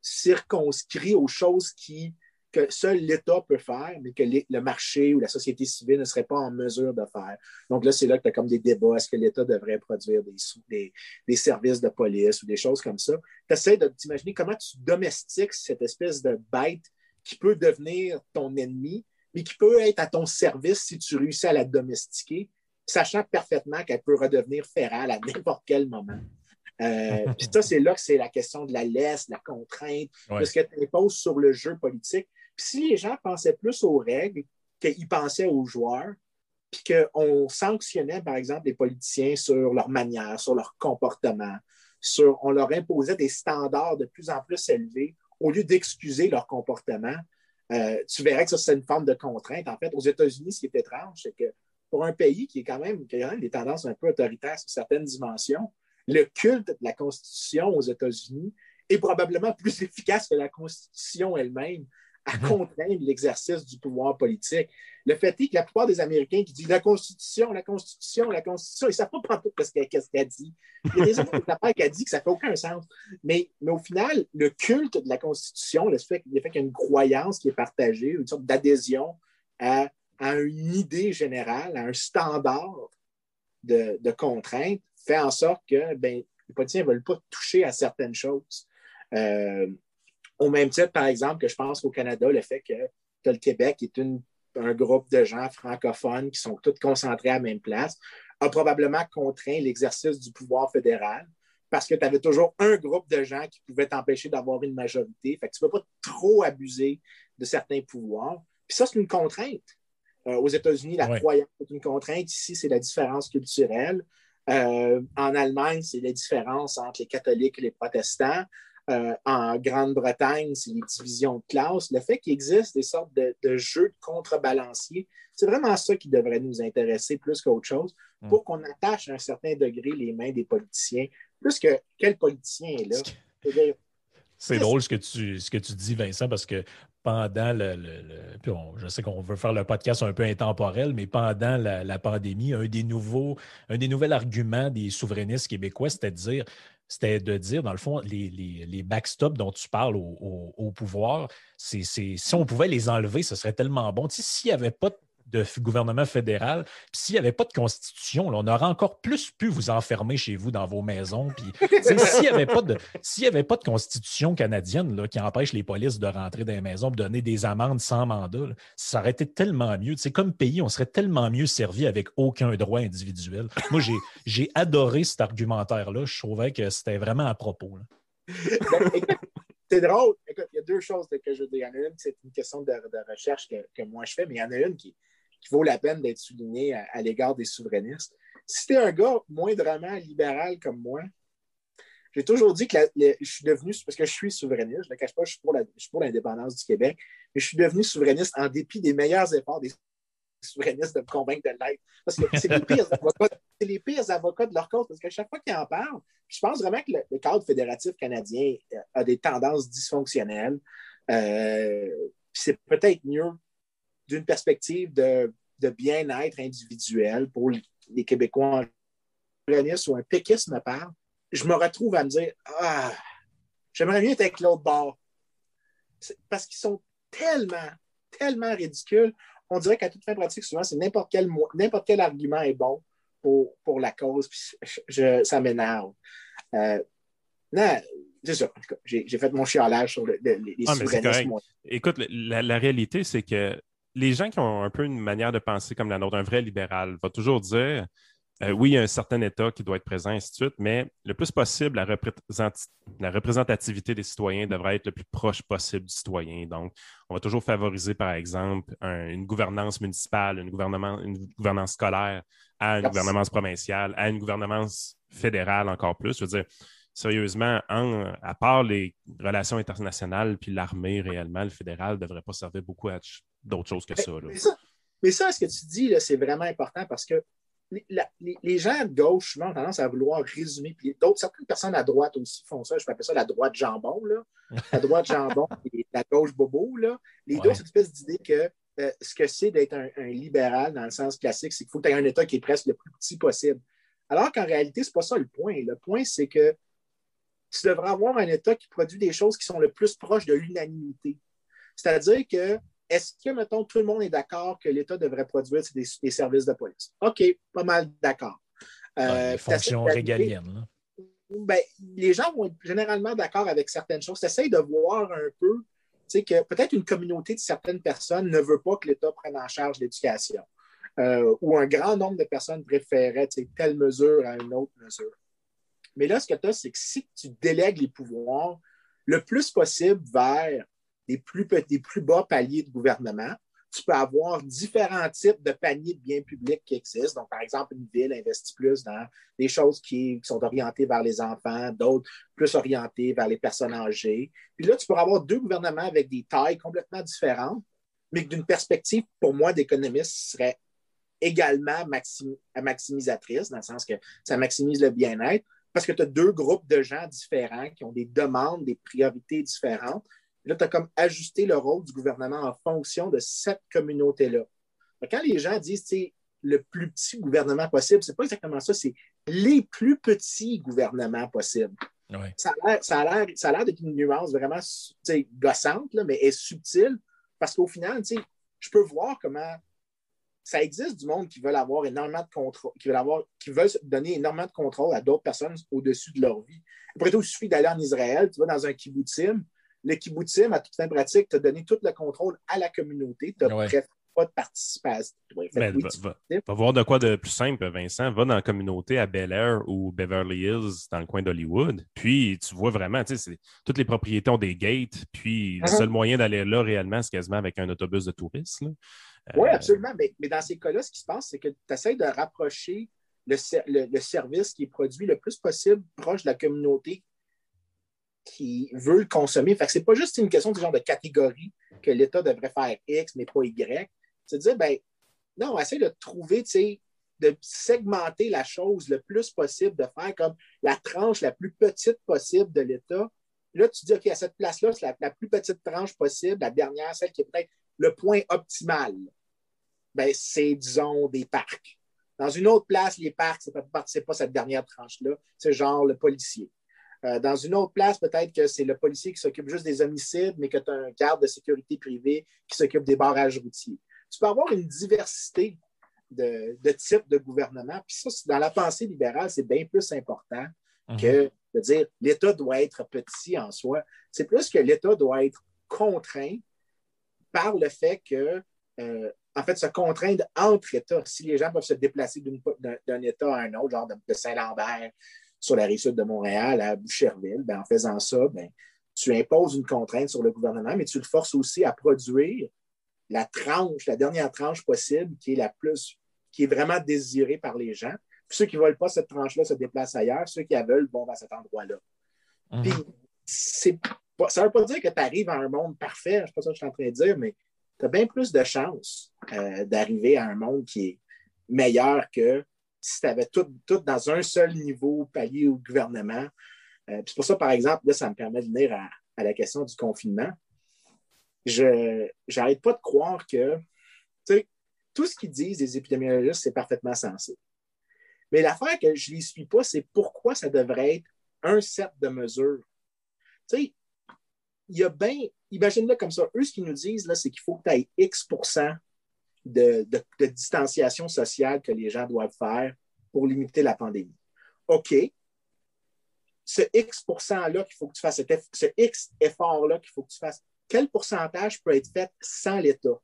circonscrits aux choses qui, que seul l'État peut faire, mais que les- le marché ou la société civile ne serait pas en mesure de faire. Donc là, c'est là que tu as comme des débats. Est-ce que l'État devrait produire des, des, des services de police ou des choses comme ça? Tu essaies de t'imaginer comment tu domestiques cette espèce de bête qui peut devenir ton ennemi, mais qui peut être à ton service si tu réussis à la domestiquer, sachant parfaitement qu'elle peut redevenir férale à n'importe quel moment. Euh, puis ça, c'est là que c'est la question de la laisse, de la contrainte, Ouais. de ce que tu imposes sur le jeu politique. Si les gens pensaient plus aux règles qu'ils pensaient aux joueurs, puis qu'on sanctionnait, par exemple, les politiciens sur leur manière, sur leur comportement, sur, on leur imposait des standards de plus en plus élevés au lieu d'excuser leur comportement, euh, tu verrais que ça, c'est une forme de contrainte. En fait, aux États-Unis, ce qui est étrange, c'est que pour un pays qui est quand même, qui a quand même des tendances un peu autoritaires sur certaines dimensions, le culte de la Constitution aux États-Unis est probablement plus efficace que la Constitution elle-même à contraindre l'exercice du pouvoir politique. Le fait est que la plupart des Américains qui disent la Constitution, la Constitution, la Constitution, ils ne savent pas pantoute ce qu'elle qu'est-ce qu'elle dit. Il y a des affaires qui a dit que ça ne fait aucun sens. Mais, mais au final, le culte de la Constitution, le fait, fait qu'il y a une croyance qui est partagée, une sorte d'adhésion à, une idée générale, à un standard de, de contraintes, fait en sorte que ben, les politiciens ne veulent pas toucher à certaines choses. Euh, au même titre, par exemple, que je pense qu'au Canada, le fait que le Québec est un groupe de gens francophones qui sont tous concentrés à la même place, a probablement contraint l'exercice du pouvoir fédéral parce que tu avais toujours un groupe de gens qui pouvaient t'empêcher d'avoir une majorité. Fait que tu ne peux pas trop abuser de certains pouvoirs. Puis ça, c'est une contrainte. Euh, aux États-Unis, la croyance est une contrainte. Ici, c'est la différence culturelle. Euh, en Allemagne, c'est la différence entre les catholiques et les protestants. Euh, en Grande-Bretagne, c'est les divisions de classe. Le fait qu'il existe des sortes de, jeux de contrebalanciers, c'est vraiment ça qui devrait nous intéresser plus qu'autre chose hmm. pour qu'on attache à un certain degré les mains des politiciens, plus que quel politicien est là? C'est drôle ce que, tu, ce que tu dis, Vincent, parce que pendant le. je sais qu'on veut faire le podcast un peu intemporel, mais pendant la, pandémie, un des nouveaux, un des nouveaux arguments des souverainistes québécois, c'était de dire c'était de dire, dans le fond, les, backstops dont tu parles au, pouvoir, c'est, si on pouvait les enlever, ce serait tellement bon. s'il n'y avait pas de de gouvernement fédéral. S'il n'y avait pas de constitution, on aurait encore plus pu vous enfermer chez vous dans vos maisons. s'il n'y avait, pas de, avait pas de constitution canadienne là, qui empêche les polices de rentrer dans les maisons, de donner des amendes sans mandat, ça aurait été tellement mieux. Comme pays, on serait tellement mieux servi avec aucun droit individuel. Moi, j'ai adoré cet argumentaire-là. Je trouvais que c'était vraiment à propos. Ben, c'est drôle. Écoute, il y a deux choses que je veux dire. Il y en a une, c'est une question de, recherche que, que, moi je fais, mais il y en a une qui, qui vaut la peine d'être souligné à, l'égard des souverainistes. Si tu es un gars moindrement libéral comme moi, j'ai toujours dit que je suis devenu, parce que je suis souverainiste, je ne cache pas, je suis pour l'indépendance du Québec, mais je suis devenu souverainiste en dépit des meilleurs efforts des souverainistes de me convaincre de l'être. Parce que c'est les, pires avocats, de leur cause, parce qu'à chaque fois qu'ils en parlent, je pense vraiment que le, cadre fédératif canadien euh, a des tendances dysfonctionnelles. Euh, c'est peut-être mieux d'une perspective de, bien-être individuel pour les Québécois ou un péquiste me parle, je me retrouve à me dire Ah, j'aimerais mieux être avec l'autre bord. Parce qu'ils sont tellement, tellement ridicules. On dirait qu'à toute fin pratique, souvent, c'est n'importe quel, n'importe quel argument est bon pour, pour la cause, puis ça m'énerve. Euh, non, c'est ça. J'ai, fait mon chialage sur les ah, souverainistes. Écoute, la réalité, c'est que les gens qui ont un peu une manière de penser comme la nôtre, un vrai libéral, va toujours dire euh, oui, il y a un certain État qui doit être présent, ainsi de suite, mais le plus possible, la, représentativité des citoyens devrait être le plus proche possible du citoyen. Donc, on va toujours favoriser, par exemple, une gouvernance municipale, une, une gouvernance scolaire à une gouvernance provinciale, à une gouvernance fédérale encore plus. Je veux dire, sérieusement, à part les relations internationales puis l'armée réellement, le fédéral ne devrait pas servir beaucoup à d'autres choses que ça, mais ça. ce que tu dis, c'est vraiment important parce que les, gens de gauche ont tendance à vouloir résumer. Puis d'autres, certaines personnes à droite aussi font ça. Je peux appeler ça la droite jambon. Là. La droite jambon et la gauche bobo. Là. Les deux, c'est une espèce d'idée que euh, ce que c'est d'être un, un, libéral dans le sens classique, c'est qu'il faut que tu aies un État qui est presque le plus petit possible. Alors qu'en réalité, ce n'est pas ça le point. Le point, c'est que tu devrais avoir un État qui produit des choses qui sont le plus proches de l'unanimité. C'est-à-dire que, est-ce que, mettons, tout le monde est d'accord que l'État devrait produire des, services de police? OK, pas mal d'accord. Euh, fonctions régaliennes. Ben, les gens vont être généralement d'accord avec certaines choses. Tu essaies de voir un peu que peut-être une communauté de certaines personnes ne veut pas que l'État prenne en charge l'éducation. Euh, ou un grand nombre de personnes préféraient telle mesure à une autre mesure. Mais là, ce que tu as, c'est que si tu délègues les pouvoirs le plus possible vers des plus, petits, plus bas paliers de gouvernement, tu peux avoir différents types de paniers de biens publics qui existent. Donc, par exemple, une ville investit plus dans des choses qui, sont orientées vers les enfants, d'autres plus orientées vers les personnes âgées. Puis là, tu pourras avoir deux gouvernements avec des tailles complètement différentes, mais d'une perspective, pour moi, d'économiste, serait également maximisatrice, dans le sens que ça maximise le bien-être, parce que tu as deux groupes de gens différents qui ont des demandes, des priorités différentes. Là, tu as comme ajusté le rôle du gouvernement en fonction de cette communauté-là. Quand les gens disent c'est le plus petit gouvernement possible, c'est pas exactement ça, c'est les plus petits gouvernements possibles. Ça a l'air d'être une nuance vraiment gossante, là, mais est subtile parce qu'au final, je peux voir comment ça existe du monde qui veulent avoir énormément de contrôle, qui veulent, avoir, qui veulent donner énormément de contrôle à d'autres personnes au-dessus de leur vie. Après tout, il suffit d'aller en Israël, tu vas dans un kibbutzim. Le kibbutzim, à toute fin pratique, t'a donné tout le contrôle à la communauté. Tu n'as pas de participation. va, voir de quoi de plus simple, Vincent. Va dans la communauté à Bel Air ou Beverly Hills, dans le coin d'Hollywood. Puis tu vois vraiment, tu sais, toutes les propriétés ont des gates. Puis le uh-huh. seul moyen d'aller là réellement, c'est quasiment avec un autobus de touristes. Oui, euh, absolument. Mais, dans ces cas-là, ce qui se passe, c'est que tu essaies de rapprocher le, service qui est produit le plus possible proche de la communauté qui veut le consommer. Fait que c'est pas juste une question de genre de catégorie que l'État devrait faire X, mais pas Y. C'est de dire, ben, non, on essaie de trouver, de segmenter la chose le plus possible, de faire comme la tranche la plus petite possible de l'État. Là, tu dis, OK, à cette place-là, c'est la, plus petite tranche possible, la dernière, celle qui est peut-être le point optimal ben, c'est, disons, des parcs. Dans une autre place, les parcs, ce n'est pas cette dernière tranche-là, c'est genre le policier. Euh, dans une autre place, peut-être que c'est le policier qui s'occupe juste des homicides, mais que tu as un garde de sécurité privée qui s'occupe des barrages routiers. Tu peux avoir une diversité de, types de gouvernement. Puis ça, dans la pensée libérale, c'est bien plus important mhm. que de dire l'État doit être petit en soi. C'est plus que l'État doit être contraint par le fait que euh, en fait, se contraindre entre États. Si les gens peuvent se déplacer d'un État à un autre, genre de, Saint-Lambert sur la rive sud de Montréal à Boucherville, ben, en faisant ça, ben, tu imposes une contrainte sur le gouvernement, mais tu le forces aussi à produire la tranche, la dernière tranche possible qui est la plus, qui est vraiment désirée par les gens. Puis ceux qui ne veulent pas cette tranche-là se déplacent ailleurs. Ceux qui la veulent vont à cet endroit-là. Mhm. Puis, ça ne veut pas dire que tu arrives à un monde parfait, c'est pas ça que je suis en train de dire, mais tu as bien plus de chances euh, d'arriver à un monde qui est meilleur que si tu avais tout, dans un seul niveau, palier au gouvernement. Euh, c'est pour ça, par exemple, là, ça me permet de venir à, la question du confinement. Je n'arrête pas de croire que tout ce qu'ils disent les épidémiologistes, c'est parfaitement sensé. Mais l'affaire que je ne les suis pas, c'est pourquoi ça devrait être un set de mesures. Tu sais, il y a bien, imagine-le comme ça, eux, ce qu'ils nous disent, là, c'est qu'il faut que tu aies X de, de, distanciation sociale que les gens doivent faire pour limiter la pandémie. OK. Ce X%-là qu'il faut que tu fasses, ce X effort-là qu'il faut que tu fasses, quel pourcentage peut être fait sans l'État?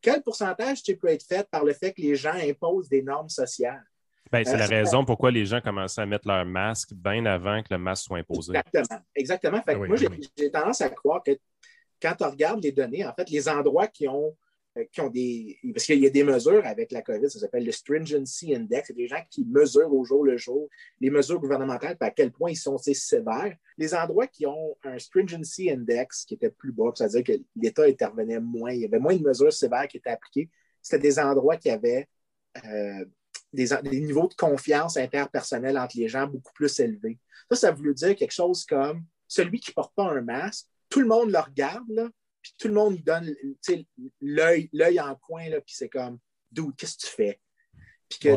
Quel pourcentage peut être fait par le fait que les gens imposent des normes sociales? Ben, c'est la euh, raison pourquoi les gens commençaient à mettre leur masque bien avant que le masque soit imposé. Exactement. Exactement. Fait moi, j'ai tendance à croire que quand on regarde les données, en fait, les endroits qui ont, qui ont des. Parce qu'il y a des mesures avec la COVID, ça s'appelle le Stringency Index. C'est des gens qui mesurent au jour le jour les mesures gouvernementales, à quel point ils sont sévères. Les endroits qui ont un Stringency Index qui était plus bas, c'est-à-dire que l'État intervenait moins, il y avait moins de mesures sévères qui étaient appliquées, c'était des endroits qui avaient. Euh, des, niveaux de confiance interpersonnelle entre les gens beaucoup plus élevés. Ça, ça veut dire quelque chose comme celui qui ne porte pas un masque, tout le monde le regarde, puis tout le monde lui donne l'œil en coin, là, puis c'est comme, d'où, qu'est-ce que tu fais? Puis que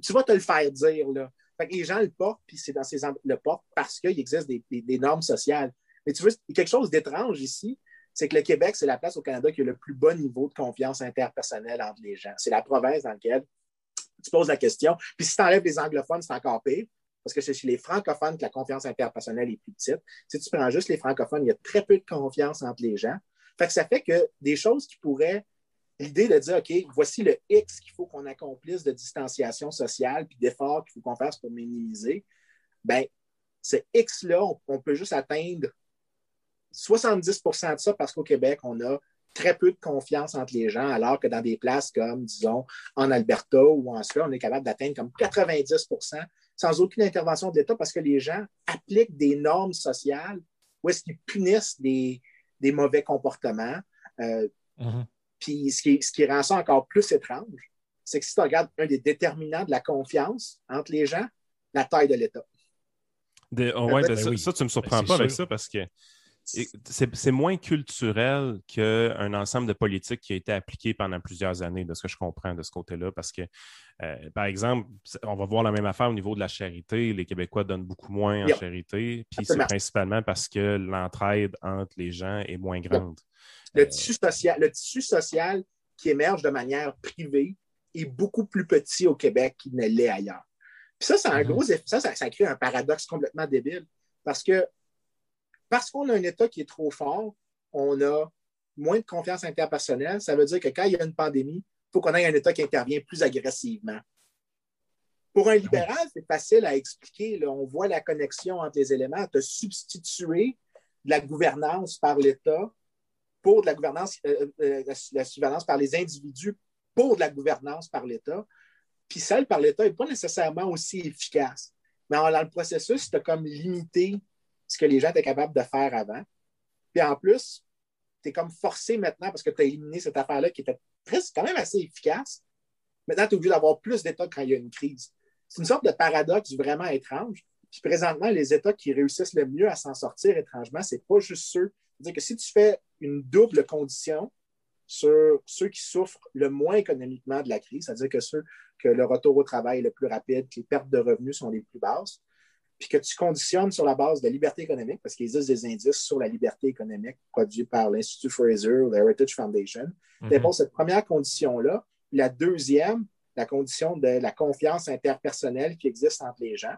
tu, vas, te le faire dire. Là. les gens le portent, puis c'est dans ces le portent parce qu'il existe des, normes sociales. Mais tu a quelque chose d'étrange ici, c'est que le Québec, c'est la place au Canada qui a le plus bas niveau de confiance interpersonnelle entre les gens. C'est la province dans laquelle tu poses la question. Puis si tu enlèves les anglophones, c'est encore pire, parce que c'est chez les francophones que la confiance interpersonnelle est plus petite. Si tu prends juste les francophones, il y a très peu de confiance entre les gens. Fait que ça fait que des choses qui pourraient. L'idée de dire, OK, voici le X qu'il faut qu'on accomplisse de distanciation sociale puis d'efforts qu'il faut qu'on fasse pour minimiser, bien, ce X-là, on, peut juste atteindre 70% de ça parce qu'au Québec, on a très peu de confiance entre les gens, alors que dans des places comme, disons, en Alberta ou en Suède, on est capable d'atteindre comme 90 sans aucune intervention de l'État parce que les gens appliquent des normes sociales ou est-ce qu'ils punissent des, mauvais comportements. Euh, mm-hmm. Puis ce qui, ce qui rend ça encore plus étrange, c'est que si tu regardes un des déterminants de la confiance entre les gens, la taille de l'État. Oh, ben ça, tu ne me surprends ben, pas avec ça parce que c'est moins culturel qu'un ensemble de politiques qui a été appliqué pendant plusieurs années, de ce que je comprends de ce côté-là. Parce que, euh, par exemple, on va voir la même affaire au niveau de la charité. Les Québécois donnent beaucoup moins en charité. Puis c'est principalement parce que l'entraide entre les gens est moins grande. Le, tissu social, le tissu social qui émerge de manière privée est beaucoup plus petit au Québec qu'il ne l'est ailleurs. Puis ça, c'est un mhm. gros ça, ça, ça crée un paradoxe complètement débile parce que parce qu'on a un État qui est trop fort, on a moins de confiance interpersonnelle. Ça veut dire que quand il y a une pandémie, il faut qu'on ait un État qui intervient plus agressivement. Pour un libéral, c'est facile à expliquer. On voit la connexion entre les éléments. Tu as substitué de la gouvernance par l'État pour de la gouvernance, euh, euh, la, gouvernance par les individus pour de la gouvernance par l'État. Puis celle par l'État n'est pas nécessairement aussi efficace. Mais dans le processus, tu as comme limité ce que les gens étaient capables de faire avant. Puis en plus, tu es comme forcé maintenant parce que tu as éliminé cette affaire-là qui était presque quand même assez efficace. Maintenant, tu es obligé d'avoir plus d'États quand il y a une crise. C'est une sorte de paradoxe vraiment étrange. Puis présentement, les États qui réussissent le mieux à s'en sortir étrangement, ce n'est pas juste ceux. C'est-à-dire que si tu fais une double condition sur ceux qui souffrent le moins économiquement de la crise, c'est-à-dire que ceux que le retour au travail est le plus rapide, que les pertes de revenus sont les plus basses, puis que tu conditionnes sur la base de liberté économique, parce qu'il existe des indices sur la liberté économique produits par l'Institut Fraser ou l'Heritage Foundation. Mm cette première condition-là. La deuxième, la condition de la confiance interpersonnelle qui existe entre les gens.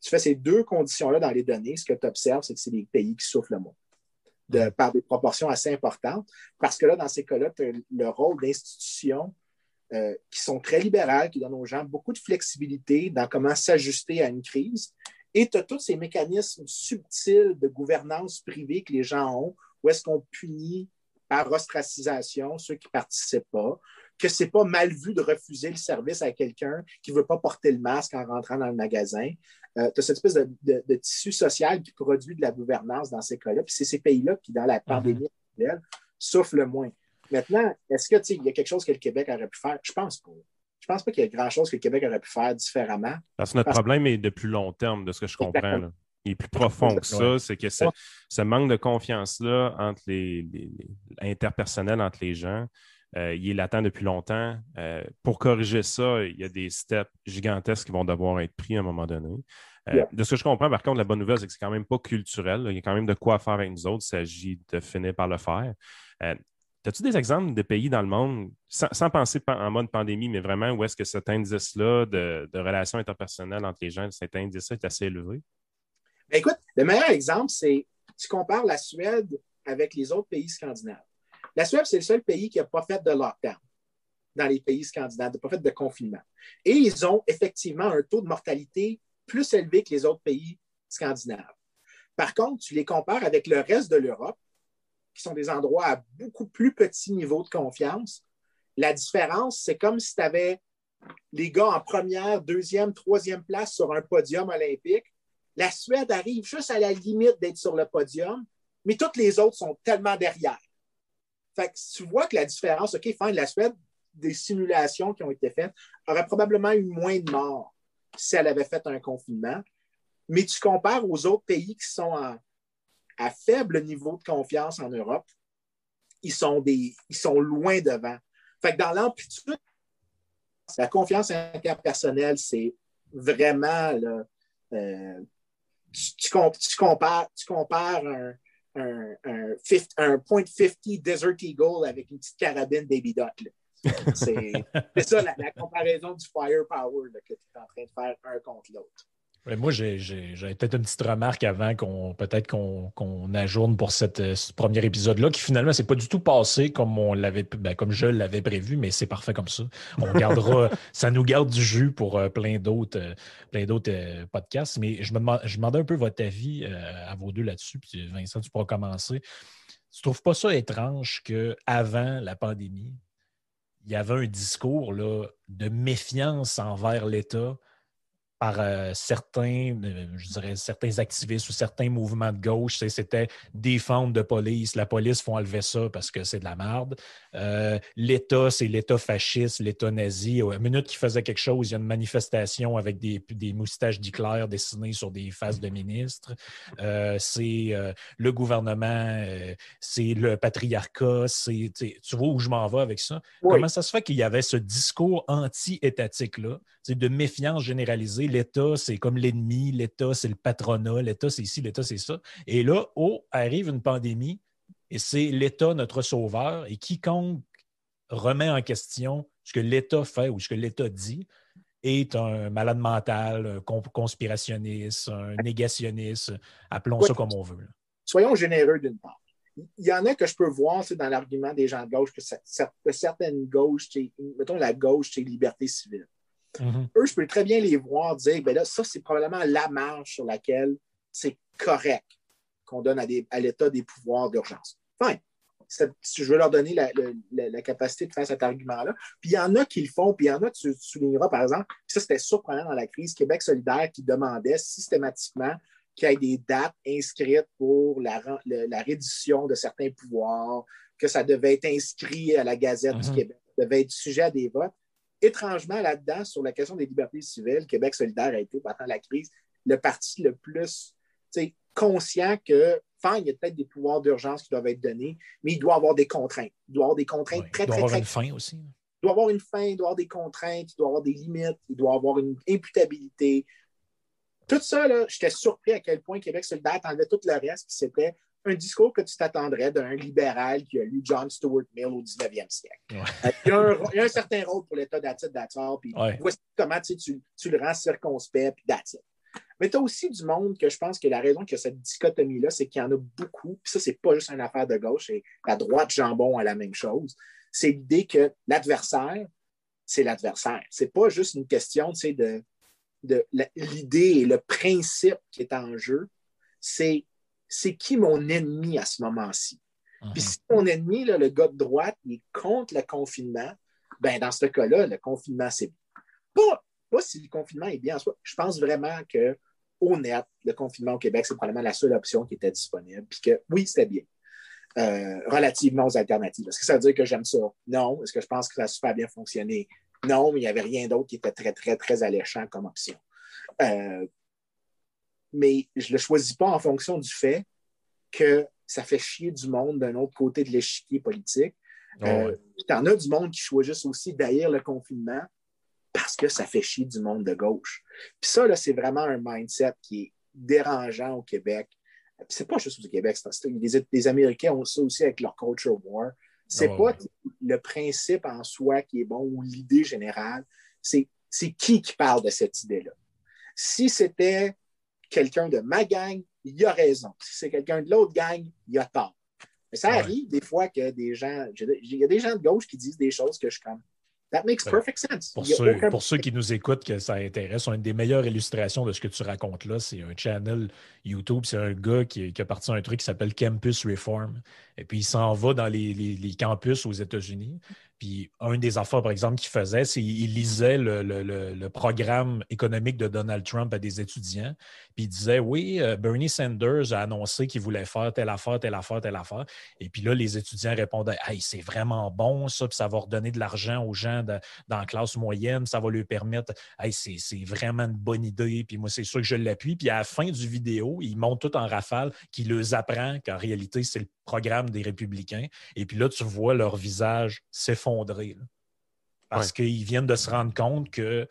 Tu fais ces deux conditions-là dans les données, ce que tu observes, c'est que c'est les pays qui souffrent le moins, de, par des proportions assez importantes, parce que là, dans ces cas-là, tu as le rôle d'institutions euh, qui sont très libérales, qui donnent aux gens beaucoup de flexibilité dans comment s'ajuster à une crise. Et tu as tous ces mécanismes subtils de gouvernance privée que les gens ont, où est-ce qu'on punit par ostracisation ceux qui ne participent pas, que ce n'est pas mal vu de refuser le service à quelqu'un qui ne veut pas porter le masque en rentrant dans le magasin. Euh, tu as cette espèce de, tissu social qui produit de la gouvernance dans ces cas-là. Puis c'est ces pays-là qui, dans la mhm. pandémie actuelle, souffrent le moins. Maintenant, est-ce qu'il y a quelque chose que le Québec aurait pu faire? Je pense pas. Je pense pas qu'il y ait grand-chose que le Québec aurait pu faire différemment. Parce que notre problème est de plus long terme, de ce que je comprends. Il est plus profond que ça. C'est que ce, manque de confiance-là entre les, interpersonnels entre les gens, euh, il est latent depuis longtemps. Euh, pour corriger ça, il y a des steps gigantesques qui vont devoir être pris à un moment donné. Euh, de ce que je comprends, par contre, la bonne nouvelle, c'est que c'est quand même pas culturel. Il y a quand même de quoi faire avec nous autres. Il s'agit de finir par le faire. As-tu des exemples de pays dans le monde, sans, penser en mode pandémie, mais vraiment où est-ce que cet indice-là de, relations interpersonnelles entre les gens, cet indice-là est assez élevé? Ben, écoute, le meilleur exemple, c'est tu compares la Suède avec les autres pays scandinaves. La Suède, c'est le seul pays qui n'a pas fait de lockdown dans les pays scandinaves, n'a pas fait de confinement. Et ils ont effectivement un taux de mortalité plus élevé que les autres pays scandinaves. Par contre, tu les compares avec le reste de l'Europe, qui sont des endroits à beaucoup plus petit niveau de confiance. La différence, c'est comme si tu avais les gars en première, deuxième, troisième place sur un podium olympique. La Suède arrive juste à la limite d'être sur le podium, mais toutes les autres sont tellement derrière. Fait que tu vois que la différence, OK, fin, la Suède, des simulations qui ont été faites, aurait probablement eu moins de morts si elle avait fait un confinement. Mais tu compares aux autres pays qui sont en, à faible niveau de confiance en Europe, ils sont, des, ils sont loin devant. Fait que dans l'amplitude, la confiance interpersonnelle, c'est vraiment euh, tu, compares, tu compares un, point 50 Desert Eagle avec une petite carabine Baby Duck. C'est ça la, comparaison du firepower que tu es en train de faire un contre l'autre moi, j'ai peut-être une petite remarque avant qu'on peut-être qu'on ajourne pour cette, euh, ce premier épisode-là, qui finalement, c'est pas du tout passé comme on l'avait ben, comme je l'avais prévu, mais c'est parfait comme ça. On gardera, ça nous garde du jus pour euh, plein d'autres euh, plein d'autres podcasts. Mais je me je demandais un peu votre avis à vos deux là-dessus. Puis Vincent, tu pourras commencer. Tu trouves pas ça étrange qu'avant la pandémie, il y avait un discours là, de méfiance envers l'État? Par euh, certains, euh, je dirais, certains activistes ou certains mouvements de gauche. C'était défendre de police. La police font enlever ça parce que c'est de la merde. Euh, L'État, c'est l'État fasciste, l'État nazi. À la minute qu'il faisait quelque chose, il y a une manifestation avec des, des moustaches d'Hitler dessinées sur des faces de ministres. c'est le gouvernement, c'est le patriarcat. Tu vois où je m'en vais avec ça? Comment ça se fait qu'il y avait ce discours anti-étatique-là, de méfiance généralisée? l'État, c'est comme l'ennemi, l'État, c'est le patronat, l'État, c'est ici, l'État, c'est ça. Et là, oh, arrive une pandémie, et c'est l'État notre sauveur. Et quiconque remet en question ce que l'État fait ou ce que l'État dit est un malade mental, un conspirationniste, un négationniste, appelons ça comme on veut. Soyons généreux d'une part. Il y en a que je peux voir dans l'argument des gens de gauche que, certaines gauches, mettons la gauche, c'est liberté civile. Mm-hmm. Eux, je peux très bien les voir dire, ben là, ça, c'est probablement la marge sur laquelle c'est correct qu'on donne à, l'État des pouvoirs d'urgence. Enfin, je veux leur donner la, capacité de faire cet argument-là. Puis il y en a qui le font, puis il y en a, tu, tu souligneras par exemple, ça c'était surprenant dans la crise, Québec solidaire qui demandait systématiquement qu'il y ait des dates inscrites pour la, la, reddition de certains pouvoirs, que ça devait être inscrit à la Gazette du mm-hmm. Québec, ça devait être sujet à des votes. Étrangement, là-dedans, sur la question des libertés civiles, Québec solidaire a été, pendant la crise, le parti le plus conscient que, enfin, il y a peut-être des pouvoirs d'urgence qui doivent être donnés, mais il doit avoir des contraintes. Il doit avoir des contraintes très, très, très. Il doit avoir une fin aussi. Il doit avoir une fin, il doit avoir des contraintes, il doit avoir des limites, il doit avoir une imputabilité. Tout ça, j'étais surpris à quel point Québec solidaire enlevait tout le reste, puis c'était un discours que tu t'attendrais d'un libéral qui a lu John Stuart Mill au 19e siècle. Euh, il, y a un, certain rôle pour l'État d'attitude d'attitude, puis voici comment tu, tu, le rends circonspect, puis d'attitude. Mais tu as aussi du monde que je pense que la raison qu'il y a cette dichotomie-là, c'est qu'il y en a beaucoup. Puis ça, c'est pas juste une affaire de gauche, et la droite jambon a la même chose. C'est l'idée que l'adversaire, c'est l'adversaire. C'est pas juste une question de, de l'idée et le principe qui est en jeu. C'est c'est qui mon ennemi à ce moment-ci? Uh-huh. Puis si mon ennemi, le gars de droite, il est contre le confinement, ben dans ce cas-là, le confinement, c'est pas, pas si le confinement est bien en soi. Je pense vraiment que honnête, le confinement au Québec, c'est probablement la seule option qui était disponible. Puis que oui, c'était bien. Euh, relativement aux alternatives. Est-ce que ça veut dire que j'aime ça? Non. Est-ce que je pense que ça a super bien fonctionné? Non, mais il n'y avait rien d'autre qui était très, très, très alléchant comme option. Euh, mais je ne le choisis pas en fonction du fait que ça fait chier du monde d'un autre côté de l'échiquier politique. Oh, euh, tu en as du monde qui choisit aussi derrière le confinement parce que ça fait chier du monde de gauche. Puis ça, c'est vraiment un mindset qui est dérangeant au Québec. Puis c'est pas juste au Québec, les, les, Américains ont ça aussi avec leur culture war. C'est oh, pas le principe en soi qui est bon ou l'idée générale, c'est qui qui parle de cette idée-là? Si c'était quelqu'un de ma gang, il a raison. Si c'est quelqu'un de l'autre gang, il a tort. Mais ça arrive des fois que des gens, il y a des gens de gauche qui disent des choses que je comme That makes perfect sense. Pour, ceux, pour ceux, qui nous écoutent, que ça intéresse, une des meilleures illustrations de ce que tu racontes là, c'est un channel YouTube. C'est un gars qui, qui, a parti un truc qui s'appelle Campus Reform. Et puis, il s'en va dans les, les campus aux États-Unis. Puis un des affaires, par exemple, qu'il faisait, c'est qu'il lisait le, programme économique de Donald Trump à des étudiants. Puis il disait Oui, euh, Bernie Sanders a annoncé qu'il voulait faire telle affaire, telle affaire, telle affaire. Et puis là, les étudiants répondaient Hey, c'est vraiment bon ça, puis ça va redonner de l'argent aux gens dans la classe moyenne, ça va lui permettre Hey, c'est vraiment une bonne idée. Puis moi, c'est sûr que je l'appuie. Puis à la fin du vidéo, il monte tout en rafale qu'il leur apprend qu'en réalité, c'est le programme des républicains. Et puis là, tu vois leur visage s'effondrer. Parce qu'ils viennent de se rendre compte que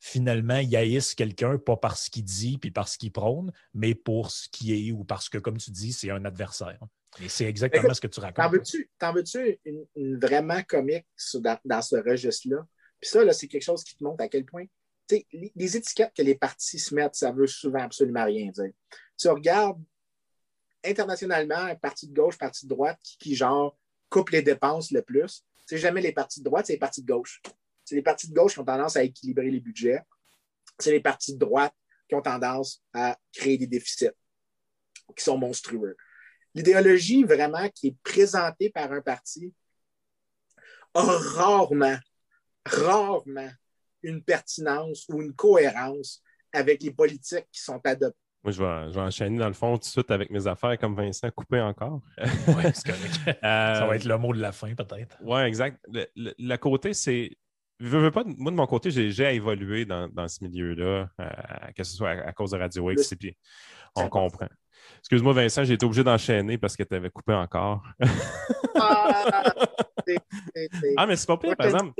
finalement, ils haïssent quelqu'un, pas parce qu'il dit puis parce qu'il prône, mais pour ce qui est ou parce que, comme tu dis, c'est un adversaire. Et c'est exactement ce que tu racontes. T'en veux-tu une, vraiment comique dans, ce registre-là? Puis ça, c'est quelque chose qui te montre à quel point les, les, étiquettes que les partis se mettent, ça veut souvent absolument rien dire. Tu regardes internationalement, un parti de gauche, parti de droite, qui, genre, coupe les dépenses le plus. C'est jamais les partis de droite, c'est les partis de gauche. C'est les partis de gauche qui ont tendance à équilibrer les budgets. C'est les partis de droite qui ont tendance à créer des déficits qui sont monstrueux. L'idéologie vraiment qui est présentée par un parti a rarement, rarement une pertinence ou une cohérence avec les politiques qui sont adoptées moi, je vais, je vais, enchaîner dans le fond tout de suite avec mes affaires comme Vincent coupé encore. oui, c'est correct. Euh, Ça va être le mot de la fin, peut-être. Oui, exact. Le, côté, c'est. Je veux pas, moi, de mon côté, j'ai évolué dans, dans, ce milieu-là, euh, que ce soit à, cause de Radio X, et puis on comprend. Excuse-moi, Vincent, j'ai été obligé d'enchaîner parce que tu avais coupé encore. ah, ah, mais c'est pas pire, par exemple.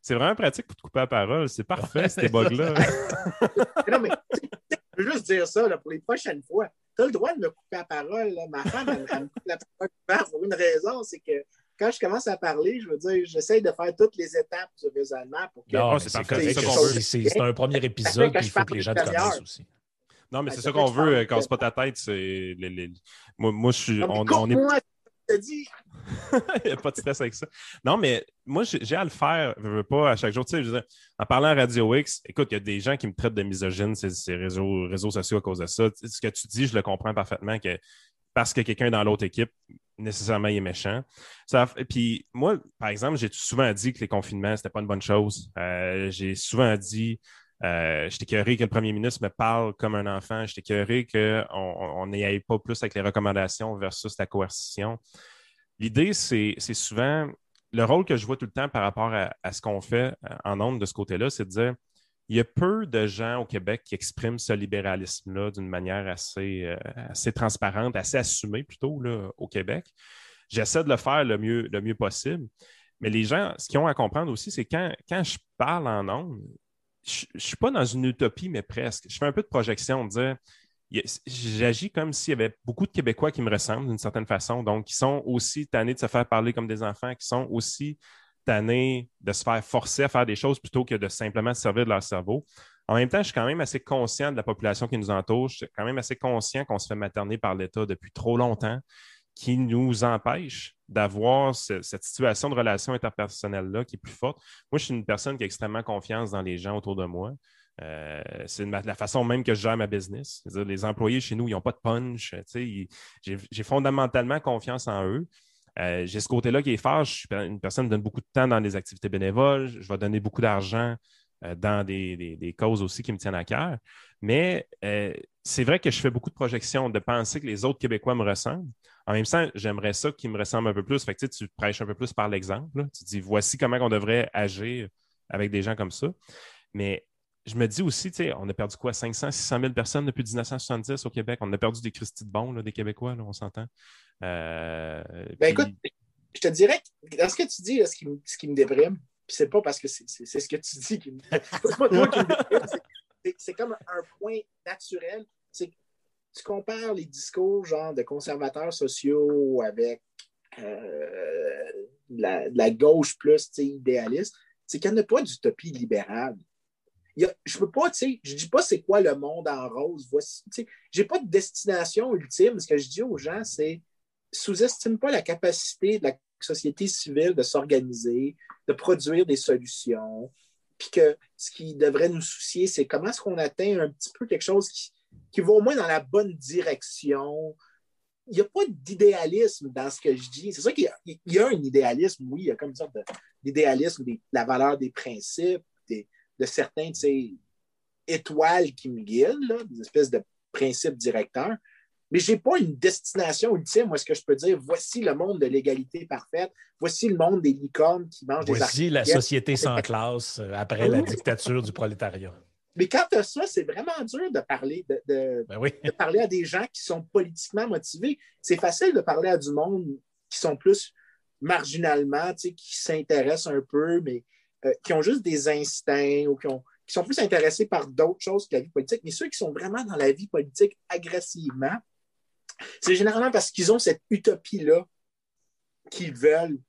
C'est vraiment pratique pour te couper la parole. C'est parfait, ces bugs-là. non, mais je veux juste dire ça là, pour les prochaines fois. Tu as le droit de me couper la parole. Ma femme, elle, elle me coupe la parole pour une raison, c'est que quand je commence à parler, je veux dire, j'essaie de faire toutes les étapes du raisonnement pour que. Non, c'est un premier épisode, puis il faut que les gens te connaissent aussi. Non, mais c'est ça qu'on veut, casse pas ta tête. C'est moi, moi, je suis. On, on Il n'y a pas de stress avec ça. Non, mais moi, j'ai à le faire, je veux pas à chaque jour. Tu sais, en parlant à Radio X, écoute, il y a des gens qui me traitent de misogyne, ces, réseaux, réseaux sociaux à cause de ça. Ce que tu dis, je le comprends parfaitement que parce que quelqu'un dans l'autre équipe, nécessairement, il est méchant. Ça, puis moi, par exemple, j'ai souvent dit que les confinements, c'était pas une bonne chose. Euh, j'ai souvent dit euh, je t'écœuré que le premier ministre me parle comme un enfant. Je t'écœuré qu'on n'y aille pas plus avec les recommandations versus la coercition. L'idée, c'est souvent le rôle que je vois tout le temps par rapport à, ce qu'on fait euh, en nombre de ce côté-là, c'est de dire il y a peu de gens au Québec qui expriment ce libéralisme-là d'une manière assez, euh, assez transparente, assez assumée plutôt là, au Québec. J'essaie de le faire le mieux, le mieux possible. Mais les gens, ce qu'ils ont à comprendre aussi, c'est quand, quand je parle en nombre, je ne suis pas dans une utopie, mais presque. Je fais un peu de projection, de dire j'agis comme s'il y avait beaucoup de Québécois qui me ressemblent d'une certaine façon, donc qui sont aussi tannés de se faire parler comme des enfants, qui sont aussi tannés de se faire forcer à faire des choses plutôt que de simplement se servir de leur cerveau. En même temps, je suis quand même assez conscient de la population qui nous entoure. Je suis quand même assez conscient qu'on se fait materner par l'État depuis trop longtemps, qui nous empêche d'avoir cette situation de relation interpersonnelle-là qui est plus forte. Moi, je suis une personne qui a extrêmement confiance dans les gens autour de moi. Euh, c'est la façon même que je gère ma business. les employés chez nous, ils n'ont pas de punch. J'ai fondamentalement confiance en eux. Euh, j'ai ce côté-là qui est fort. Je suis une personne qui donne beaucoup de temps dans des activités bénévoles. Je vais donner beaucoup d'argent euh, dans des, causes aussi qui me tiennent à cœur. Mais c'est vrai que je fais beaucoup de projections, de penser que les autres Québécois me ressemblent. En même temps, j'aimerais ça qu'ils me ressemblent un peu plus. Fait que, tu prêches un peu plus par l'exemple. Tu dis voici comment on devrait agir avec des gens comme ça. Mais je me dis aussi, on a perdu quoi, 500, 600 000 personnes depuis 1970 au Québec. On a perdu des Christy de bons, des Québécois, on s'entend. Euh, ben écoute, je te dirais, dans ce que tu dis, ce, qui, me déprime, puis c'est pas parce que c'est ce que tu dis qui me, c'est pas qui me déprime, c'est comme un point naturel. C'est tu compares les discours genre de conservateurs sociaux avec euh, la, gauche plus idéaliste, c'est qu'il n'y en a pas d'utopie libérale. Je ne peux pas, tu je dis pas c'est quoi le monde en rose. Voici, tu j'ai pas de destination ultime. Ce que je dis aux gens, c'est sous-estime pas la capacité de la société civile de s'organiser, de produire des solutions, puis que ce qui devrait nous soucier, c'est comment est-ce qu'on atteint un petit peu quelque chose qui, qui va au moins dans la bonne direction. Il n'y a pas d'idéalisme dans ce que je dis. C'est ça qu'il y, a un idéalisme, oui, il y a comme une sorte d'idéalisme, de, la valeur des principes, de certains étoiles qui me guident, des espèces de principes directeurs. Mais je n'ai pas une destination ultime où est-ce que je peux dire voici le monde de l'égalité parfaite, voici le monde des licornes qui mangent des des Voici la société sans classe après la dictature du prolétariat. Mais quand tu as ça, c'est vraiment dur de parler, de, ben de, parler à des gens qui sont politiquement motivés. C'est facile de parler à du monde qui sont plus marginalement, qui s'intéressent un peu, mais euh, qui ont juste des instincts ou qui, ont, qui sont plus intéressés par d'autres choses que la vie politique. Mais ceux qui sont vraiment dans la vie politique agressivement, c'est généralement parce qu'ils ont cette utopie-là qu'ils veulent.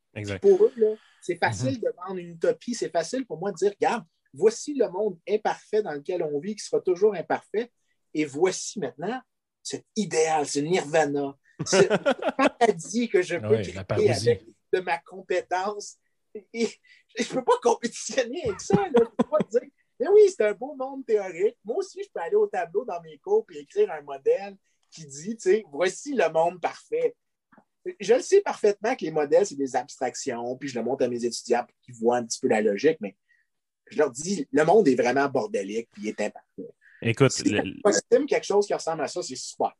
Pour eux, c'est facile mm-hmm. de vendre une utopie. C'est facile pour moi de dire, regarde, voici le monde imparfait dans lequel on vit, qui sera toujours imparfait, et voici maintenant cet idéal, ce nirvana, cette paradis que je peux créer avec de ma compétence. Et je ne peux pas compétitionner avec ça. Je ne peux pas dire, mais oui, c'est un beau monde théorique. Moi aussi, je peux aller au tableau dans mes cours et écrire un modèle qui dit, tu sais, voici le monde parfait. Je le sais parfaitement que les modèles, c'est des abstractions, puis je le montre à mes étudiants pour qu'ils voient un petit peu la logique, mais je leur dis, le monde est vraiment bordélique, puis il est imparfait. Écoute, si quelque chose qui ressemble à ça, c'est super.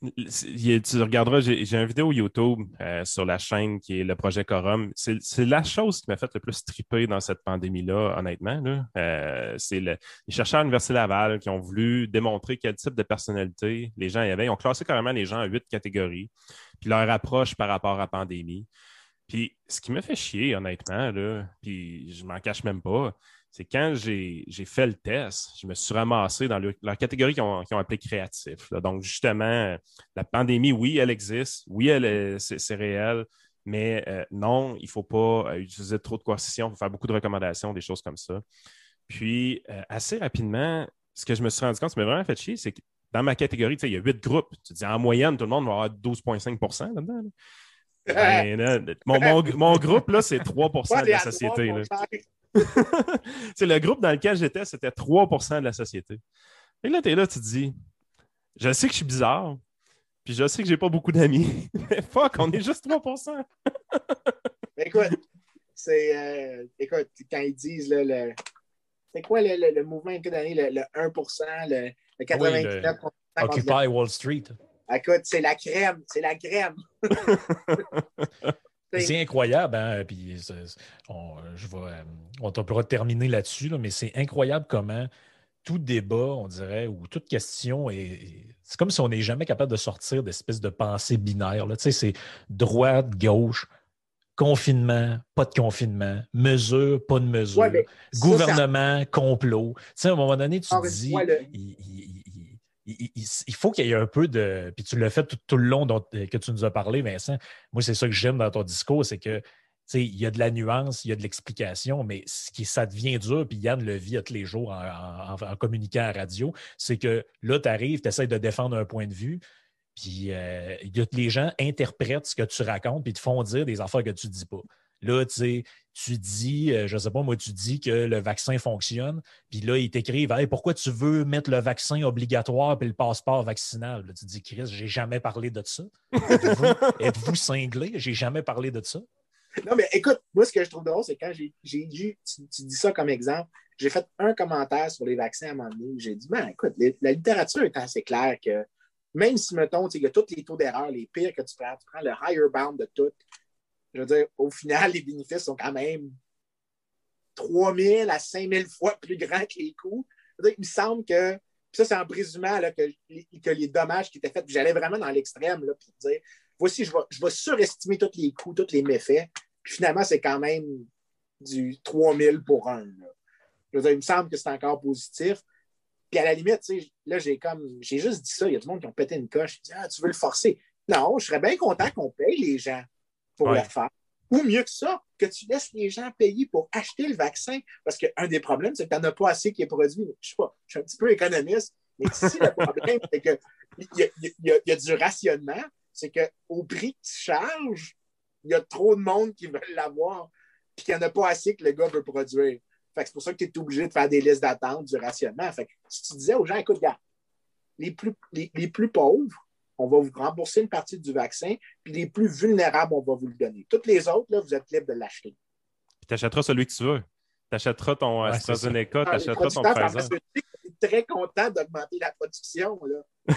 Tu regarderas, j'ai une vidéo YouTube euh, sur la chaîne qui est le projet Corum. C'est la chose qui m'a fait le plus triper dans cette pandémie-là, honnêtement. Euh, c'est les chercheurs à l'Université Laval qui ont voulu démontrer quel type de personnalité les gens y avaient. Ils ont classé carrément les gens en huit catégories, puis leur approche par rapport à la pandémie. Puis ce qui me fait chier, honnêtement, là, puis je m'en cache même pas, c'est quand j'ai fait le test, je me suis ramassé dans la catégorie qu'ils ont, appelé créatif. Donc, justement, la pandémie, oui, elle existe, oui, c'est réel, mais euh, non, il ne faut pas euh, utiliser trop de coercition, il faut faire beaucoup de recommandations, des choses comme ça. Puis, euh, assez rapidement, ce que je me suis rendu compte, ça m'a vraiment fait chier, c'est que dans ma catégorie, il y a huit groupes. Tu dis en moyenne, tout le monde va avoir 12,5 là-dedans. Ben, mon, groupe, là, c'est 3% de la société. c'est le groupe dans lequel j'étais, c'était 3% de la société. Et là, tu es là, tu te dis, je sais que je suis bizarre, puis je sais que j'ai pas beaucoup d'amis, mais fuck, on est juste 3% Écoute, c'est. Euh, écoute, quand ils disent le. C'est quoi le, le, mouvement le, le 1% le, le 97 oui, Occupy Wall Street. Écoute, c'est la crème, c'est la crème. c'est incroyable, hein? Puis on, je vais, euh, on pourra terminer là-dessus, mais c'est incroyable comment tout débat, on dirait, ou toute question est. C'est comme si on n'est jamais capable de sortir d'espèce de pensée binaire. Tu sais, c'est droite, gauche, confinement, pas de confinement, mesure, pas de mesure, gouvernement, complot. Tu sais, à un moment donné, tu te dis, il, faut qu'il y ait un peu de. Puis tu l'as fait tout, le long euh, que tu nous as parlé, Vincent. Moi, c'est ça que j'aime dans ton discours, c'est que il y a de la nuance, il y a de l'explication, mais ce qui, ça devient dur, puis Yann le vit tous les jours en, communiquant à radio, c'est que là, tu arrives, tu essaies de défendre un point de vue, puis euh, les gens interprètent ce que tu racontes, puis te font dire des affaires que tu ne dis pas. Là, tu sais, tu dis, euh, je ne sais pas, moi, tu dis que le vaccin fonctionne, puis là, ils t'écrivent pourquoi tu veux mettre le vaccin obligatoire puis le passeport vaccinal? tu dis, Chris, j'ai jamais parlé de ça. Êtes-vous cinglé? J'ai jamais parlé de ça. Non, mais écoute, moi, ce que je trouve drôle, c'est quand j'ai dit, tu, dis ça comme exemple, j'ai fait un commentaire sur les vaccins à un moment donné. J'ai dit, ben, écoute, la littérature est assez claire que même si, mettons, il y a tous les taux d'erreur, les pires que tu prends, tu prends le higher bound de tout, je veux dire, au final, les bénéfices sont quand même 3000 à 5000 fois plus grands que les coûts. il me semble que, ça, c'est en présumant que, que, les dommages qui étaient faits, j'allais vraiment dans l'extrême pour dire, voici, je vais, je surestimer tous les coûts, tous les méfaits. Puis finalement, c'est quand même du 3000 pour un. Je veux dire, il me semble que c'est encore positif. Puis à la limite, là, j'ai comme j'ai juste dit ça. Il y a du monde qui ont pété une coche. Dit, ah, tu veux le forcer. Non, je serais bien content qu'on paye les gens pour le faire. Ou mieux que ça, que tu laisses les gens payer pour acheter le vaccin. Parce qu'un des problèmes, c'est que tu n'en as pas assez qui est produit. Je sais pas, je suis un petit peu économiste, mais si le problème, c'est qu'il y, y, a du rationnement, c'est qu'au prix que tu charges, il y a trop de monde qui veulent l'avoir, puis qu'il n'y en a pas assez que le gars veut produire. c'est pour ça que tu es obligé de faire des listes d'attente, du rationnement. Fait si tu disais aux gens, écoute, gars, les plus, les plus pauvres, on va vous rembourser une partie du vaccin, puis les plus vulnérables, on va vous le donner. Toutes les autres, là, vous êtes libres de l'acheter. tu achèteras celui que tu veux. Tu achèteras ton ouais, AstraZeneca, tu achèteras ton Pfizer. Je suis très content d'augmenter la production. Là.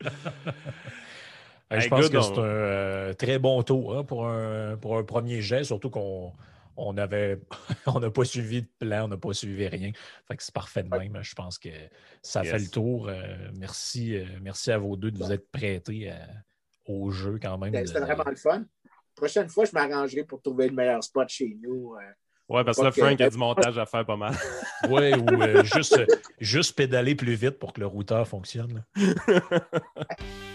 je pense que c'est un euh, très bon taux hein, pour, un, pour un premier jet, surtout qu'on on avait on n'a pas suivi de plan, on n'a pas suivi rien. Fait que c'est parfait de même. Je pense que ça fait le tour. Euh, merci, euh, merci à vous deux de vous être prêtés euh, au jeu quand même. C'était vraiment le fun. Prochaine fois, je m'arrangerai pour trouver le meilleur spot chez nous. Ouais, parce que là, Frank a du montage à faire pas mal. Oui, ou juste, juste pédaler plus vite pour que le routeur fonctionne.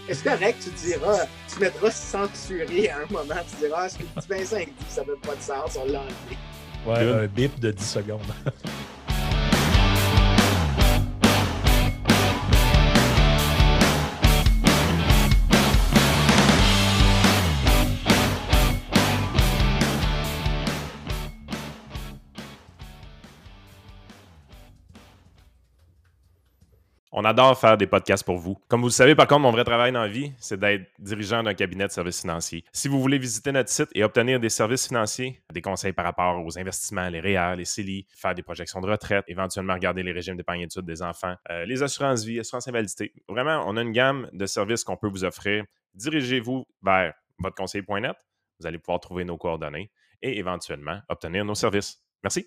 Est-ce correct, tu diras, tu mettras censuré à un moment, tu diras, ce que tu Vincent dit, ça n'a pas de sens, on l'a enlevé. Ouais, un bip de 10 secondes. On adore faire des podcasts pour vous. Comme vous le savez, par contre, mon vrai travail dans la vie, c'est d'être dirigeant d'un cabinet de services financiers. Si vous voulez visiter notre site et obtenir des services financiers, des conseils par rapport aux investissements, les REER, les CELI, faire des projections de retraite, éventuellement regarder les régimes d'épargne études des enfants, euh, les assurances vie, assurances invalidité, vraiment, on a une gamme de services qu'on peut vous offrir. Dirigez-vous vers votre conseiller.net. Vous allez pouvoir trouver nos coordonnées et éventuellement obtenir nos services. Merci.